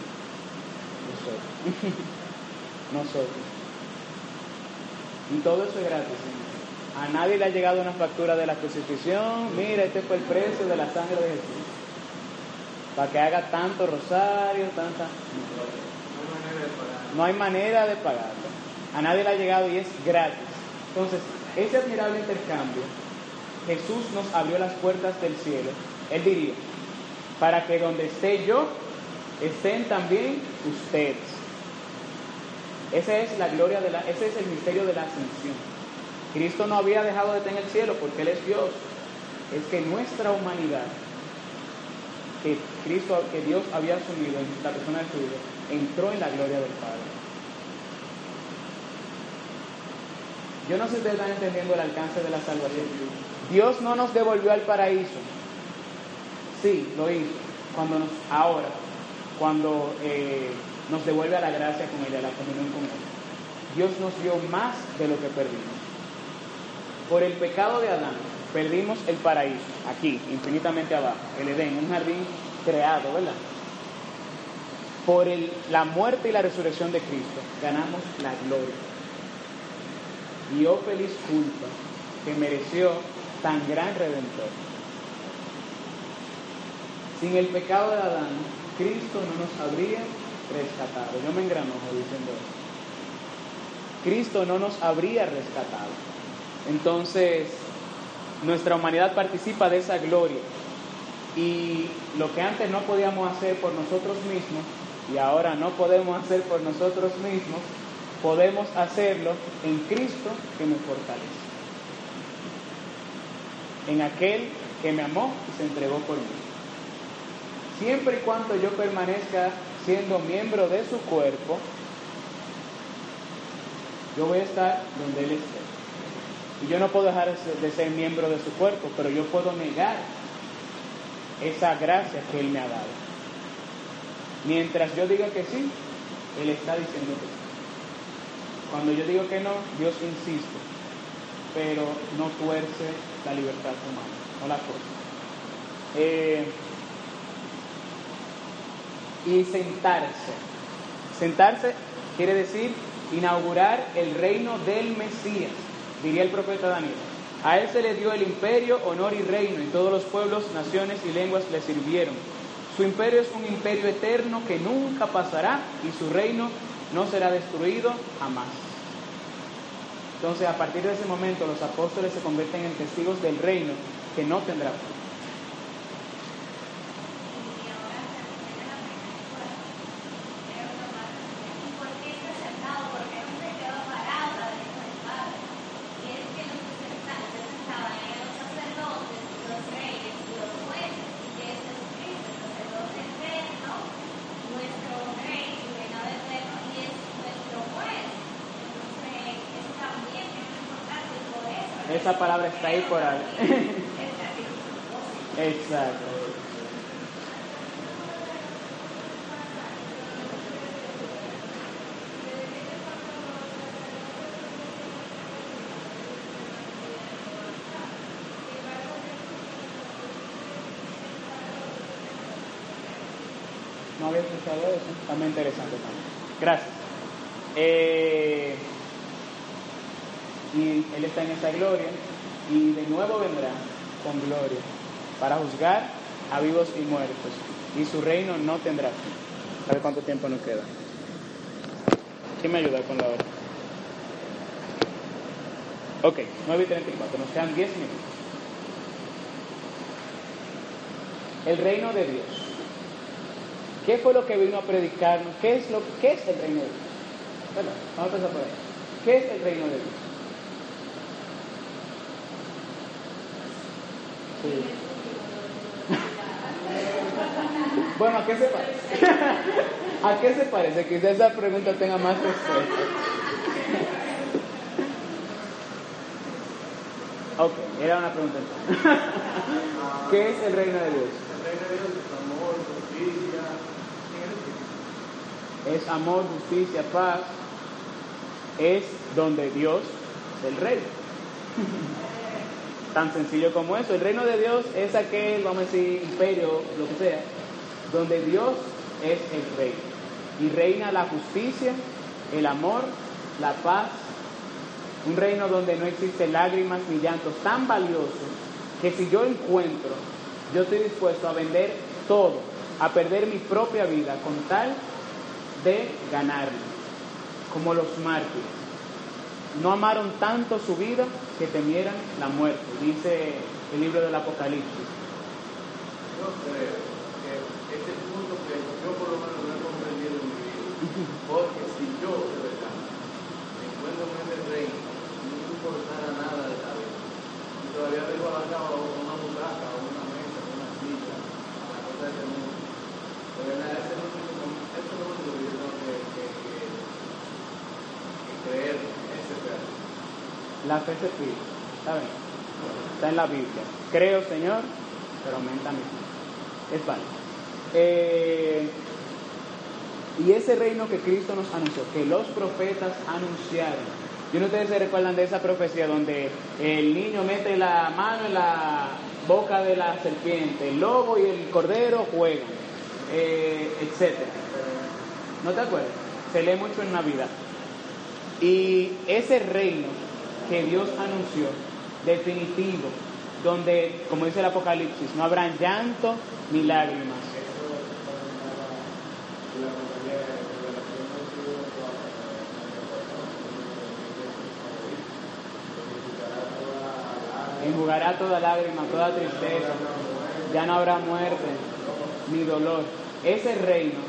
Nosotros. Nosotros. Y todo eso es gratis. ¿sí? A nadie le ha llegado una factura de la crucifixión. Mira, este fue el precio de la sangre de Jesús. Para que haga tanto rosario, tanta... No hay manera de pagarlo. A nadie le ha llegado y es gratis. Entonces, ese admirable intercambio, Jesús nos abrió las puertas del cielo. Él diría, para que donde esté yo, estén también ustedes. Esa es la gloria de la, ese es el misterio de la ascensión. Cristo no había dejado de tener el cielo porque Él es Dios. Es que nuestra humanidad, que Cristo, que Dios había asumido en la persona de su Hijo, entró en la gloria del Padre. Yo no sé si ustedes están entendiendo el alcance de la salvación. Dios no nos devolvió al paraíso. Sí, lo hizo. Cuando nos, ahora, cuando eh, nos devuelve a la gracia con Él, a la comunión con Él. Dios nos dio más de lo que perdimos. Por el pecado de Adán, perdimos el paraíso, aquí, infinitamente abajo, el Edén, un jardín creado, ¿verdad? Por el, la muerte y la resurrección de Cristo, ganamos la gloria. Y oh feliz culpa que mereció tan gran redentor. Sin el pecado de Adán, Cristo no nos habría rescatado. Yo me engranojo diciendo eso. Cristo no nos habría rescatado. Entonces, nuestra humanidad participa de esa gloria. Y lo que antes no podíamos hacer por nosotros mismos, y ahora no podemos hacer por nosotros mismos, podemos hacerlo en Cristo que me fortalece. En aquel que me amó y se entregó por mí. Siempre y cuando yo permanezca siendo miembro de su cuerpo, yo voy a estar donde Él esté. Y yo no puedo dejar de ser miembro de su cuerpo, pero yo puedo negar esa gracia que Él me ha dado. Mientras yo diga que sí, Él está diciendo que sí. Cuando yo digo que no, Dios insiste, pero no tuerce la libertad humana, no la cosa. Eh, y sentarse. Sentarse quiere decir inaugurar el reino del Mesías, diría el profeta Daniel. A él se le dio el imperio, honor y reino, y todos los pueblos, naciones y lenguas le sirvieron. Su imperio es un imperio eterno que nunca pasará y su reino no será destruido jamás. Entonces, a partir de ese momento, los apóstoles se convierten en testigos del reino que no tendrá fin. Esa palabra está ahí por algo. Exacto. No había escuchado eso. Está muy interesante también. Gracias. Eh, y Él está en esa gloria y de nuevo vendrá con gloria para juzgar a vivos y muertos y su reino no tendrá fin. ¿Sabe cuánto tiempo nos queda? ¿Quién me ayuda con la hora? Ok, 9 y 34, nos quedan 10 minutos. El reino de Dios. ¿Qué fue lo que vino a predicarnos? ¿Qué es, lo, qué es el reino de Dios? Bueno, vamos a empezar por ahí. ¿Qué es el reino de Dios? Bueno, ¿a qué se parece? ¿A qué se parece? Quizás esa pregunta tenga más respuesta. Ok, era una pregunta. ¿Qué es el reino de Dios? El reino de Dios es amor, justicia. Es amor, justicia, paz. Es donde Dios es el rey. Tan sencillo como eso. El reino de Dios es aquel, vamos a decir, imperio, lo que sea, donde Dios es el rey. Y reina la justicia, el amor, la paz. Un reino donde no existen lágrimas ni llantos tan valiosos que si yo encuentro, yo estoy dispuesto a vender todo, a perder mi propia vida con tal de ganarlo, como los mártires no amaron tanto su vida que temieran la muerte, dice el libro del Apocalipsis. Yo creo que este punto que yo por lo menos no he comprendido en mi vida. Porque si yo de verdad me encuentro en este reino, no me importara nada de esta vida, y todavía dejo a la cama una butaca, o una mesa, o una silla, a la cosa de este mundo. Pero nada, ese es el único, que tengo que creer. La fe se pide, ¿saben? Está en la Biblia. Creo, Señor, pero aumenta mi fe. Es válido. Eh, y ese reino que Cristo nos anunció, que los profetas anunciaron. Yo no ustedes se recuerdan de esa profecía donde el niño mete la mano en la boca de la serpiente, el lobo y el cordero juegan, eh, etc. ¿No te acuerdas? Se lee mucho en Navidad. Y ese reino que Dios anunció, definitivo, donde, como dice el Apocalipsis, no habrá llanto ni lágrimas. Enjugará toda lágrima, toda tristeza. Ya no habrá muerte ni dolor. Ese reino,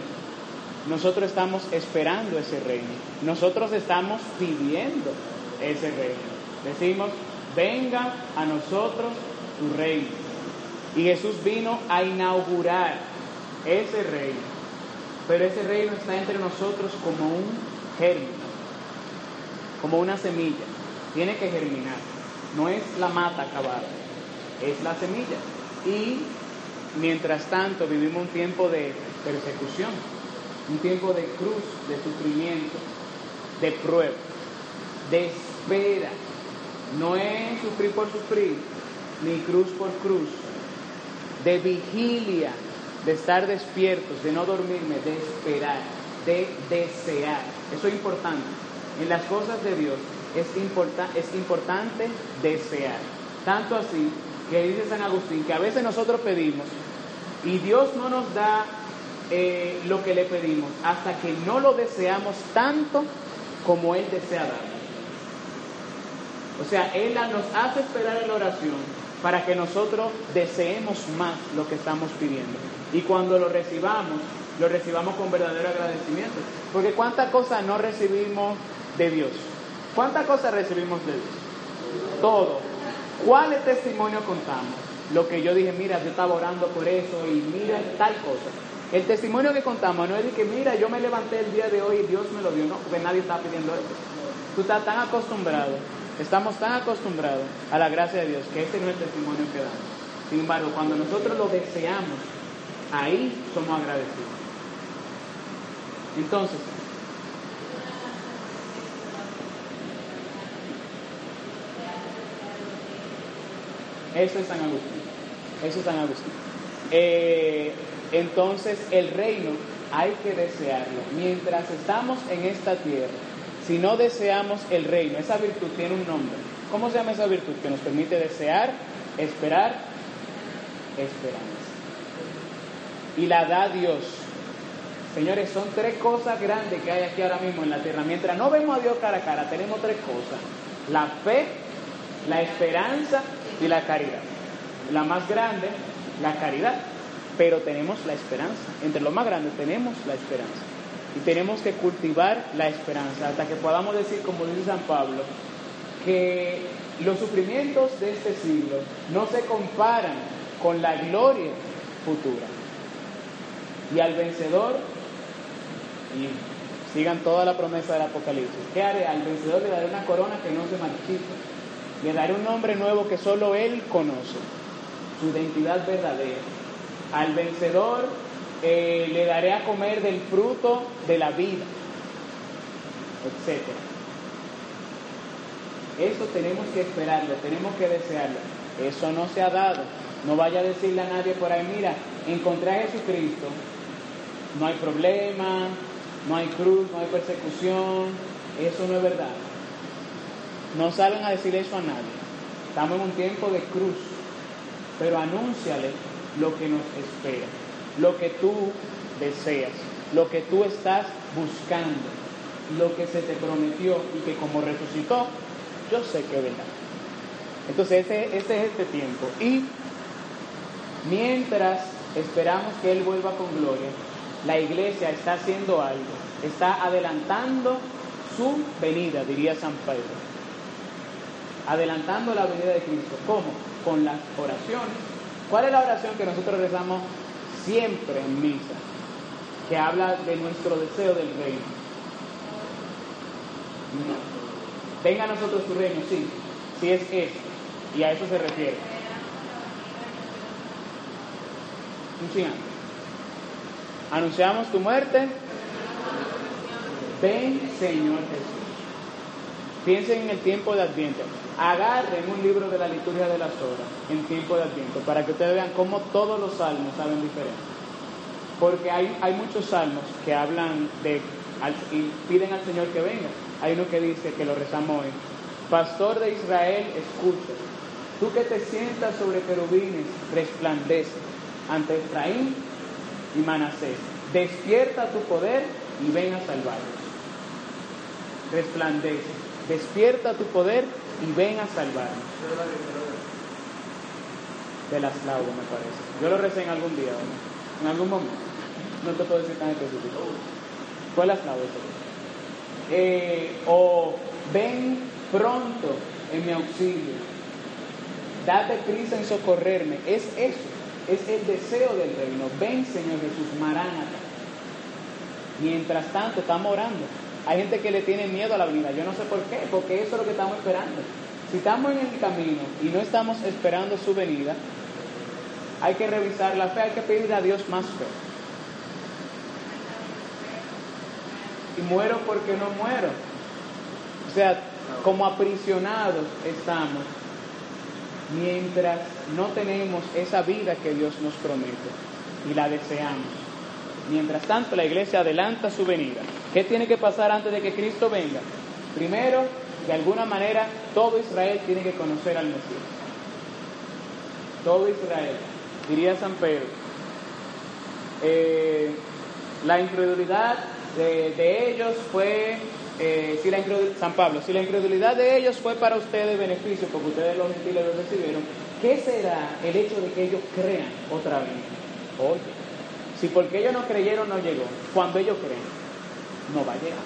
nosotros estamos esperando ese reino. Nosotros estamos pidiendo ese reino. Decimos, venga a nosotros tu reino. Y Jesús vino a inaugurar ese reino. Pero ese reino está entre nosotros como un germen, como una semilla. Tiene que germinar. No es la mata acabada, es la semilla. Y mientras tanto vivimos un tiempo de persecución, un tiempo de cruz, de sufrimiento, de prueba, de espera. No es sufrir por sufrir, ni cruz por cruz, de vigilia, de estar despiertos, de no dormirme, de esperar, de desear. Eso es importante. En las cosas de Dios es, es importante desear. Tanto así que dice San Agustín que a veces nosotros pedimos y Dios no nos da eh, lo que le pedimos hasta que no lo deseamos tanto como Él desea dar. O sea, Él nos hace esperar en la oración para que nosotros deseemos más lo que estamos pidiendo. Y cuando lo recibamos, lo recibamos con verdadero agradecimiento. Porque cuántas cosas no recibimos de Dios. ¿Cuántas cosas recibimos de Dios? Todo. ¿Cuáles testimonios contamos? Lo que yo dije, mira, yo estaba orando por eso y mira tal cosa. El testimonio que contamos no es de que, mira, yo me levanté el día de hoy y Dios me lo dio, no, porque nadie está pidiendo eso. Tú estás tan acostumbrado Estamos tan acostumbrados a la gracia de Dios que ese no es el testimonio que damos. Sin embargo, cuando nosotros lo deseamos, ahí somos agradecidos. Entonces, eso es San Agustín. Eso es San Agustín. Eh, entonces, el reino hay que desearlo. Mientras estamos en esta tierra, si no deseamos el reino. Esa virtud tiene un nombre. ¿Cómo se llama esa virtud? Que nos permite desear, esperar, esperanza. Y la da Dios. Señores, son tres cosas grandes que hay aquí ahora mismo en la tierra. Mientras no vemos a Dios cara a cara, tenemos tres cosas. La fe, la esperanza y la caridad. La más grande, la caridad. Pero tenemos la esperanza. Entre lo más grande tenemos la esperanza. Y tenemos que cultivar la esperanza hasta que podamos decir, como dice San Pablo, que los sufrimientos de este siglo no se comparan con la gloria futura. Y al vencedor, y sigan toda la promesa del Apocalipsis, ¿qué haré? Al vencedor le daré una corona que no se marchita. Le daré un nombre nuevo que solo él conoce, su identidad verdadera. Al vencedor eh, le daré a comer del fruto de la vida, etc. Eso tenemos que esperarlo, tenemos que desearlo. Eso no se ha dado. No vaya a decirle a nadie por ahí, mira, encontré a Jesucristo, no hay problema, no hay cruz, no hay persecución. Eso no es verdad. No salgan a decir eso a nadie. Estamos en un tiempo de cruz, pero anúnciale lo que nos espera lo que tú deseas, lo que tú estás buscando, lo que se te prometió y que como resucitó, yo sé que verdad. Entonces ese, ese es este tiempo. Y mientras esperamos que Él vuelva con gloria, la iglesia está haciendo algo, está adelantando su venida, diría San Pedro. Adelantando la venida de Cristo. ¿Cómo? Con las oraciones. ¿Cuál es la oración que nosotros rezamos siempre en misa, que habla de nuestro deseo del reino. Venga a nosotros tu reino, sí, sí es eso, y a eso se refiere. Un Anunciamos tu muerte. Ven, Señor Jesús. Piensen en el tiempo de Adviento agarren un libro de la liturgia de las horas en tiempo de Adviento para que ustedes vean cómo todos los salmos saben diferente. Porque hay, hay muchos salmos que hablan de y piden al Señor que venga. Hay uno que dice que lo rezamos hoy. Pastor de Israel, escucha. Tú que te sientas sobre querubines, resplandece ante Efraín y Manasés. Despierta tu poder y ven a salvarlos. Resplandece. Despierta tu poder y ven a salvarnos. de las laudes, me parece. Yo lo recé en algún día, en algún momento. No te puedo decir tan específico. Fue las laudes. Eh, o ven pronto en mi auxilio. Date prisa en socorrerme. Es eso. Es el deseo del reino. Ven, Señor Jesús, Maránata. Mientras tanto, estamos orando. Hay gente que le tiene miedo a la venida. Yo no sé por qué, porque eso es lo que estamos esperando. Si estamos en el camino y no estamos esperando su venida, hay que revisar la fe, hay que pedirle a Dios más fe. Y muero porque no muero. O sea, como aprisionados estamos mientras no tenemos esa vida que Dios nos promete y la deseamos. Mientras tanto, la iglesia adelanta su venida. ¿Qué tiene que pasar antes de que Cristo venga? Primero, de alguna manera, todo Israel tiene que conocer al Mesías. Todo Israel, diría San Pedro. Eh, la incredulidad de, ellos fue, eh, San Pablo, si la incredulidad de ellos fue para ustedes beneficio, porque ustedes los gentiles lo recibieron, ¿qué será el hecho de que ellos crean otra vez? Oye, si porque ellos no creyeron no llegó, cuando ellos creen, no va a llegar.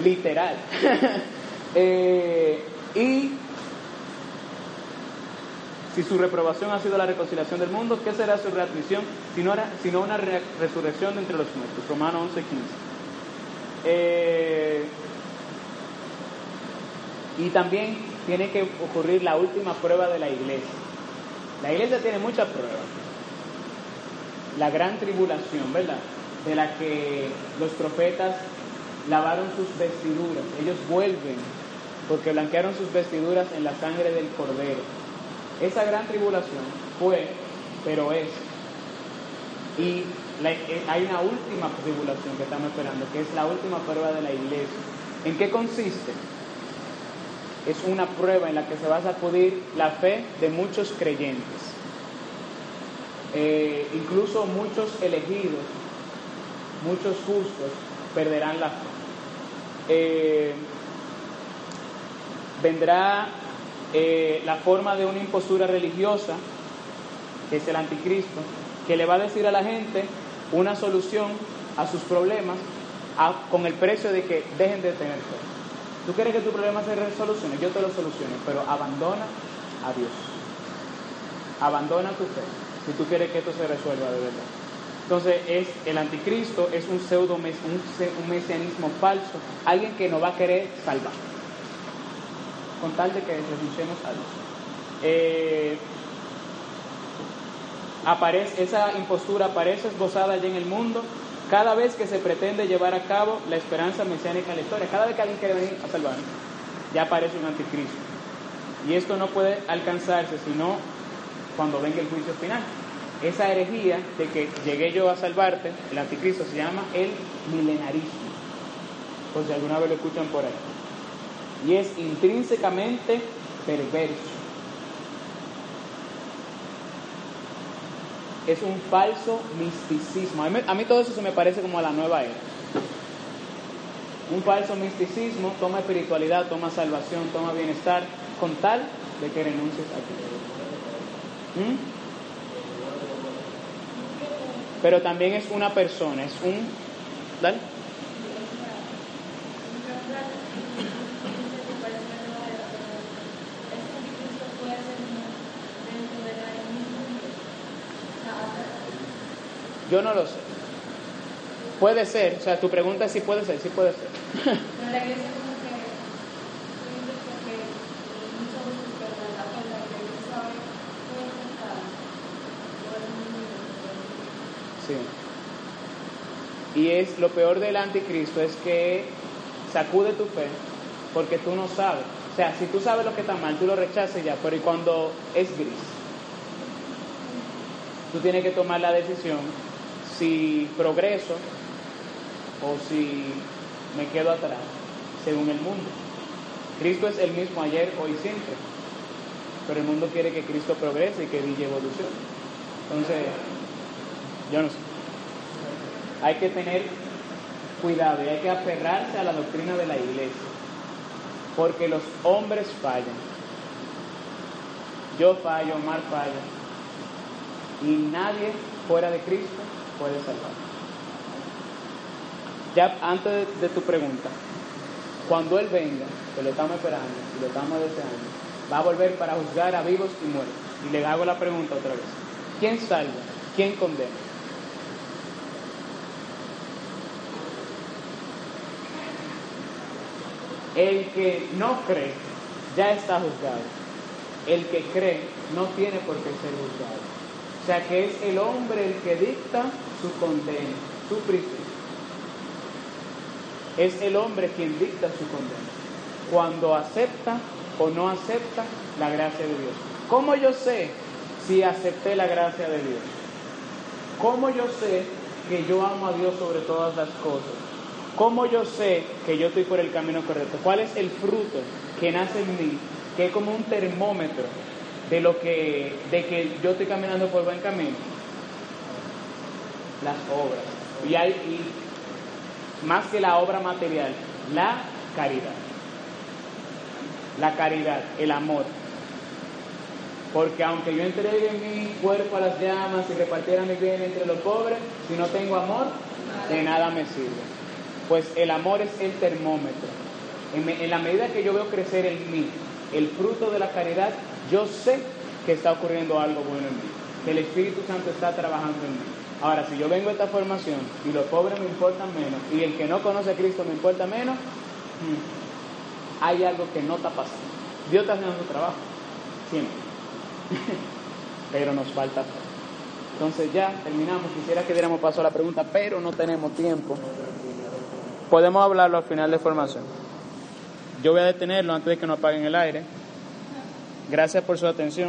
Literal. Eh, y si su reprobación ha sido la reconciliación del mundo, ¿qué será su readmisión sino, sino una resurrección de entre los muertos? Romanos 11, 15. Eh, y también tiene que ocurrir la última prueba de la iglesia. La iglesia tiene muchas pruebas. La gran tribulación, ¿verdad? De la que los profetas lavaron sus vestiduras. Ellos vuelven porque blanquearon sus vestiduras en la sangre del cordero esa gran tribulación fue, pero es, y eh, hay una última tribulación que estamos esperando, que es la última prueba de la iglesia. ¿En qué consiste? Es una prueba en la que se va a sacudir la fe de muchos creyentes. Eh, incluso muchos elegidos, muchos justos, perderán la fe. Eh, vendrá eh, la forma de una impostura religiosa, que es el anticristo, que le va a decir a la gente una solución a sus problemas con el precio de que dejen de tener fe. Tú quieres que tu problema se resolucione, yo te lo soluciono, pero abandona a Dios. Abandona tu fe, si tú quieres que esto se resuelva de verdad. Entonces es el anticristo, es un pseudo un, un mesianismo falso, alguien que no va a querer salvar con tal de que renunciemos a Dios. Eh, aparece, esa impostura aparece esbozada allí en el mundo cada vez que se pretende llevar a cabo la esperanza mesiánica en la historia. Cada vez que alguien quiere venir a salvarnos, ya aparece un anticristo. Y esto no puede alcanzarse sino cuando venga el juicio final. Esa herejía de que llegué yo a salvarte, el anticristo se llama el milenarismo. Por si alguna vez lo escuchan por ahí y es intrínsecamente perverso. Es un falso misticismo. A mí, todo eso se me parece como a la nueva era. Un falso misticismo toma espiritualidad, toma salvación, toma bienestar, con tal de que renuncies a ti. ¿Mm? Pero también es una persona, es un... ¿Dale? Yo no lo sé. Puede ser, o sea, tu pregunta es si puede ser, sí puede ser. Sí. Es lo peor del anticristo es que sacude tu fe porque tú no sabes. O sea, si tú sabes lo que está mal, tú lo rechazas ya, pero ¿y cuando es gris? Tú tienes que tomar la decisión si progreso o si me quedo atrás, según el mundo. Cristo es el mismo ayer, hoy, siempre. Pero el mundo quiere que Cristo progrese y que diga evolución. Entonces, yo no sé. Hay que tener cuidado y hay que aferrarse a la doctrina de la iglesia. Porque los hombres fallan. yo fallo, Omar falla. Y nadie fuera de Cristo puede salvar. Ya antes de, tu pregunta, cuando Él venga, que lo estamos esperando y lo estamos deseando, va a volver para juzgar a vivos y muertos. Y le hago la pregunta otra vez. ¿Quién salva? ¿Quién condena? El que no cree ya está juzgado. El que cree no tiene por qué ser juzgado. O sea que es el hombre el que dicta su condena, su prisión. Es el hombre quien dicta su condena. Cuando acepta o no acepta la gracia de Dios. ¿Cómo yo sé si acepté la gracia de Dios? ¿Cómo yo sé que yo amo a Dios sobre todas las cosas? ¿Cómo yo sé que yo estoy por el camino correcto? ¿Cuál es el fruto que nace en mí? Que es como un termómetro de lo que, de que yo estoy caminando por buen camino. Las obras. Y hay, más que la obra material, la caridad. La caridad, el amor. Porque aunque yo entregue mi cuerpo a las llamas y repartiera mi bien entre los pobres, si no tengo amor, de nada me sirve. Pues el amor es el termómetro. En, la medida que yo veo crecer en mí el fruto de la caridad, yo sé que está ocurriendo algo bueno en mí, que el Espíritu Santo está trabajando en mí. Ahora, si yo vengo a esta formación y los pobres me importan menos y el que no conoce a Cristo me importa menos, hmm, hay algo que no está pasando. Dios está haciendo trabajo, siempre. pero nos falta. Entonces ya terminamos. Quisiera que diéramos paso a la pregunta, pero no tenemos tiempo. Podemos hablarlo al final de formación. Yo voy a detenerlo antes de que nos apaguen el aire. Gracias por su atención.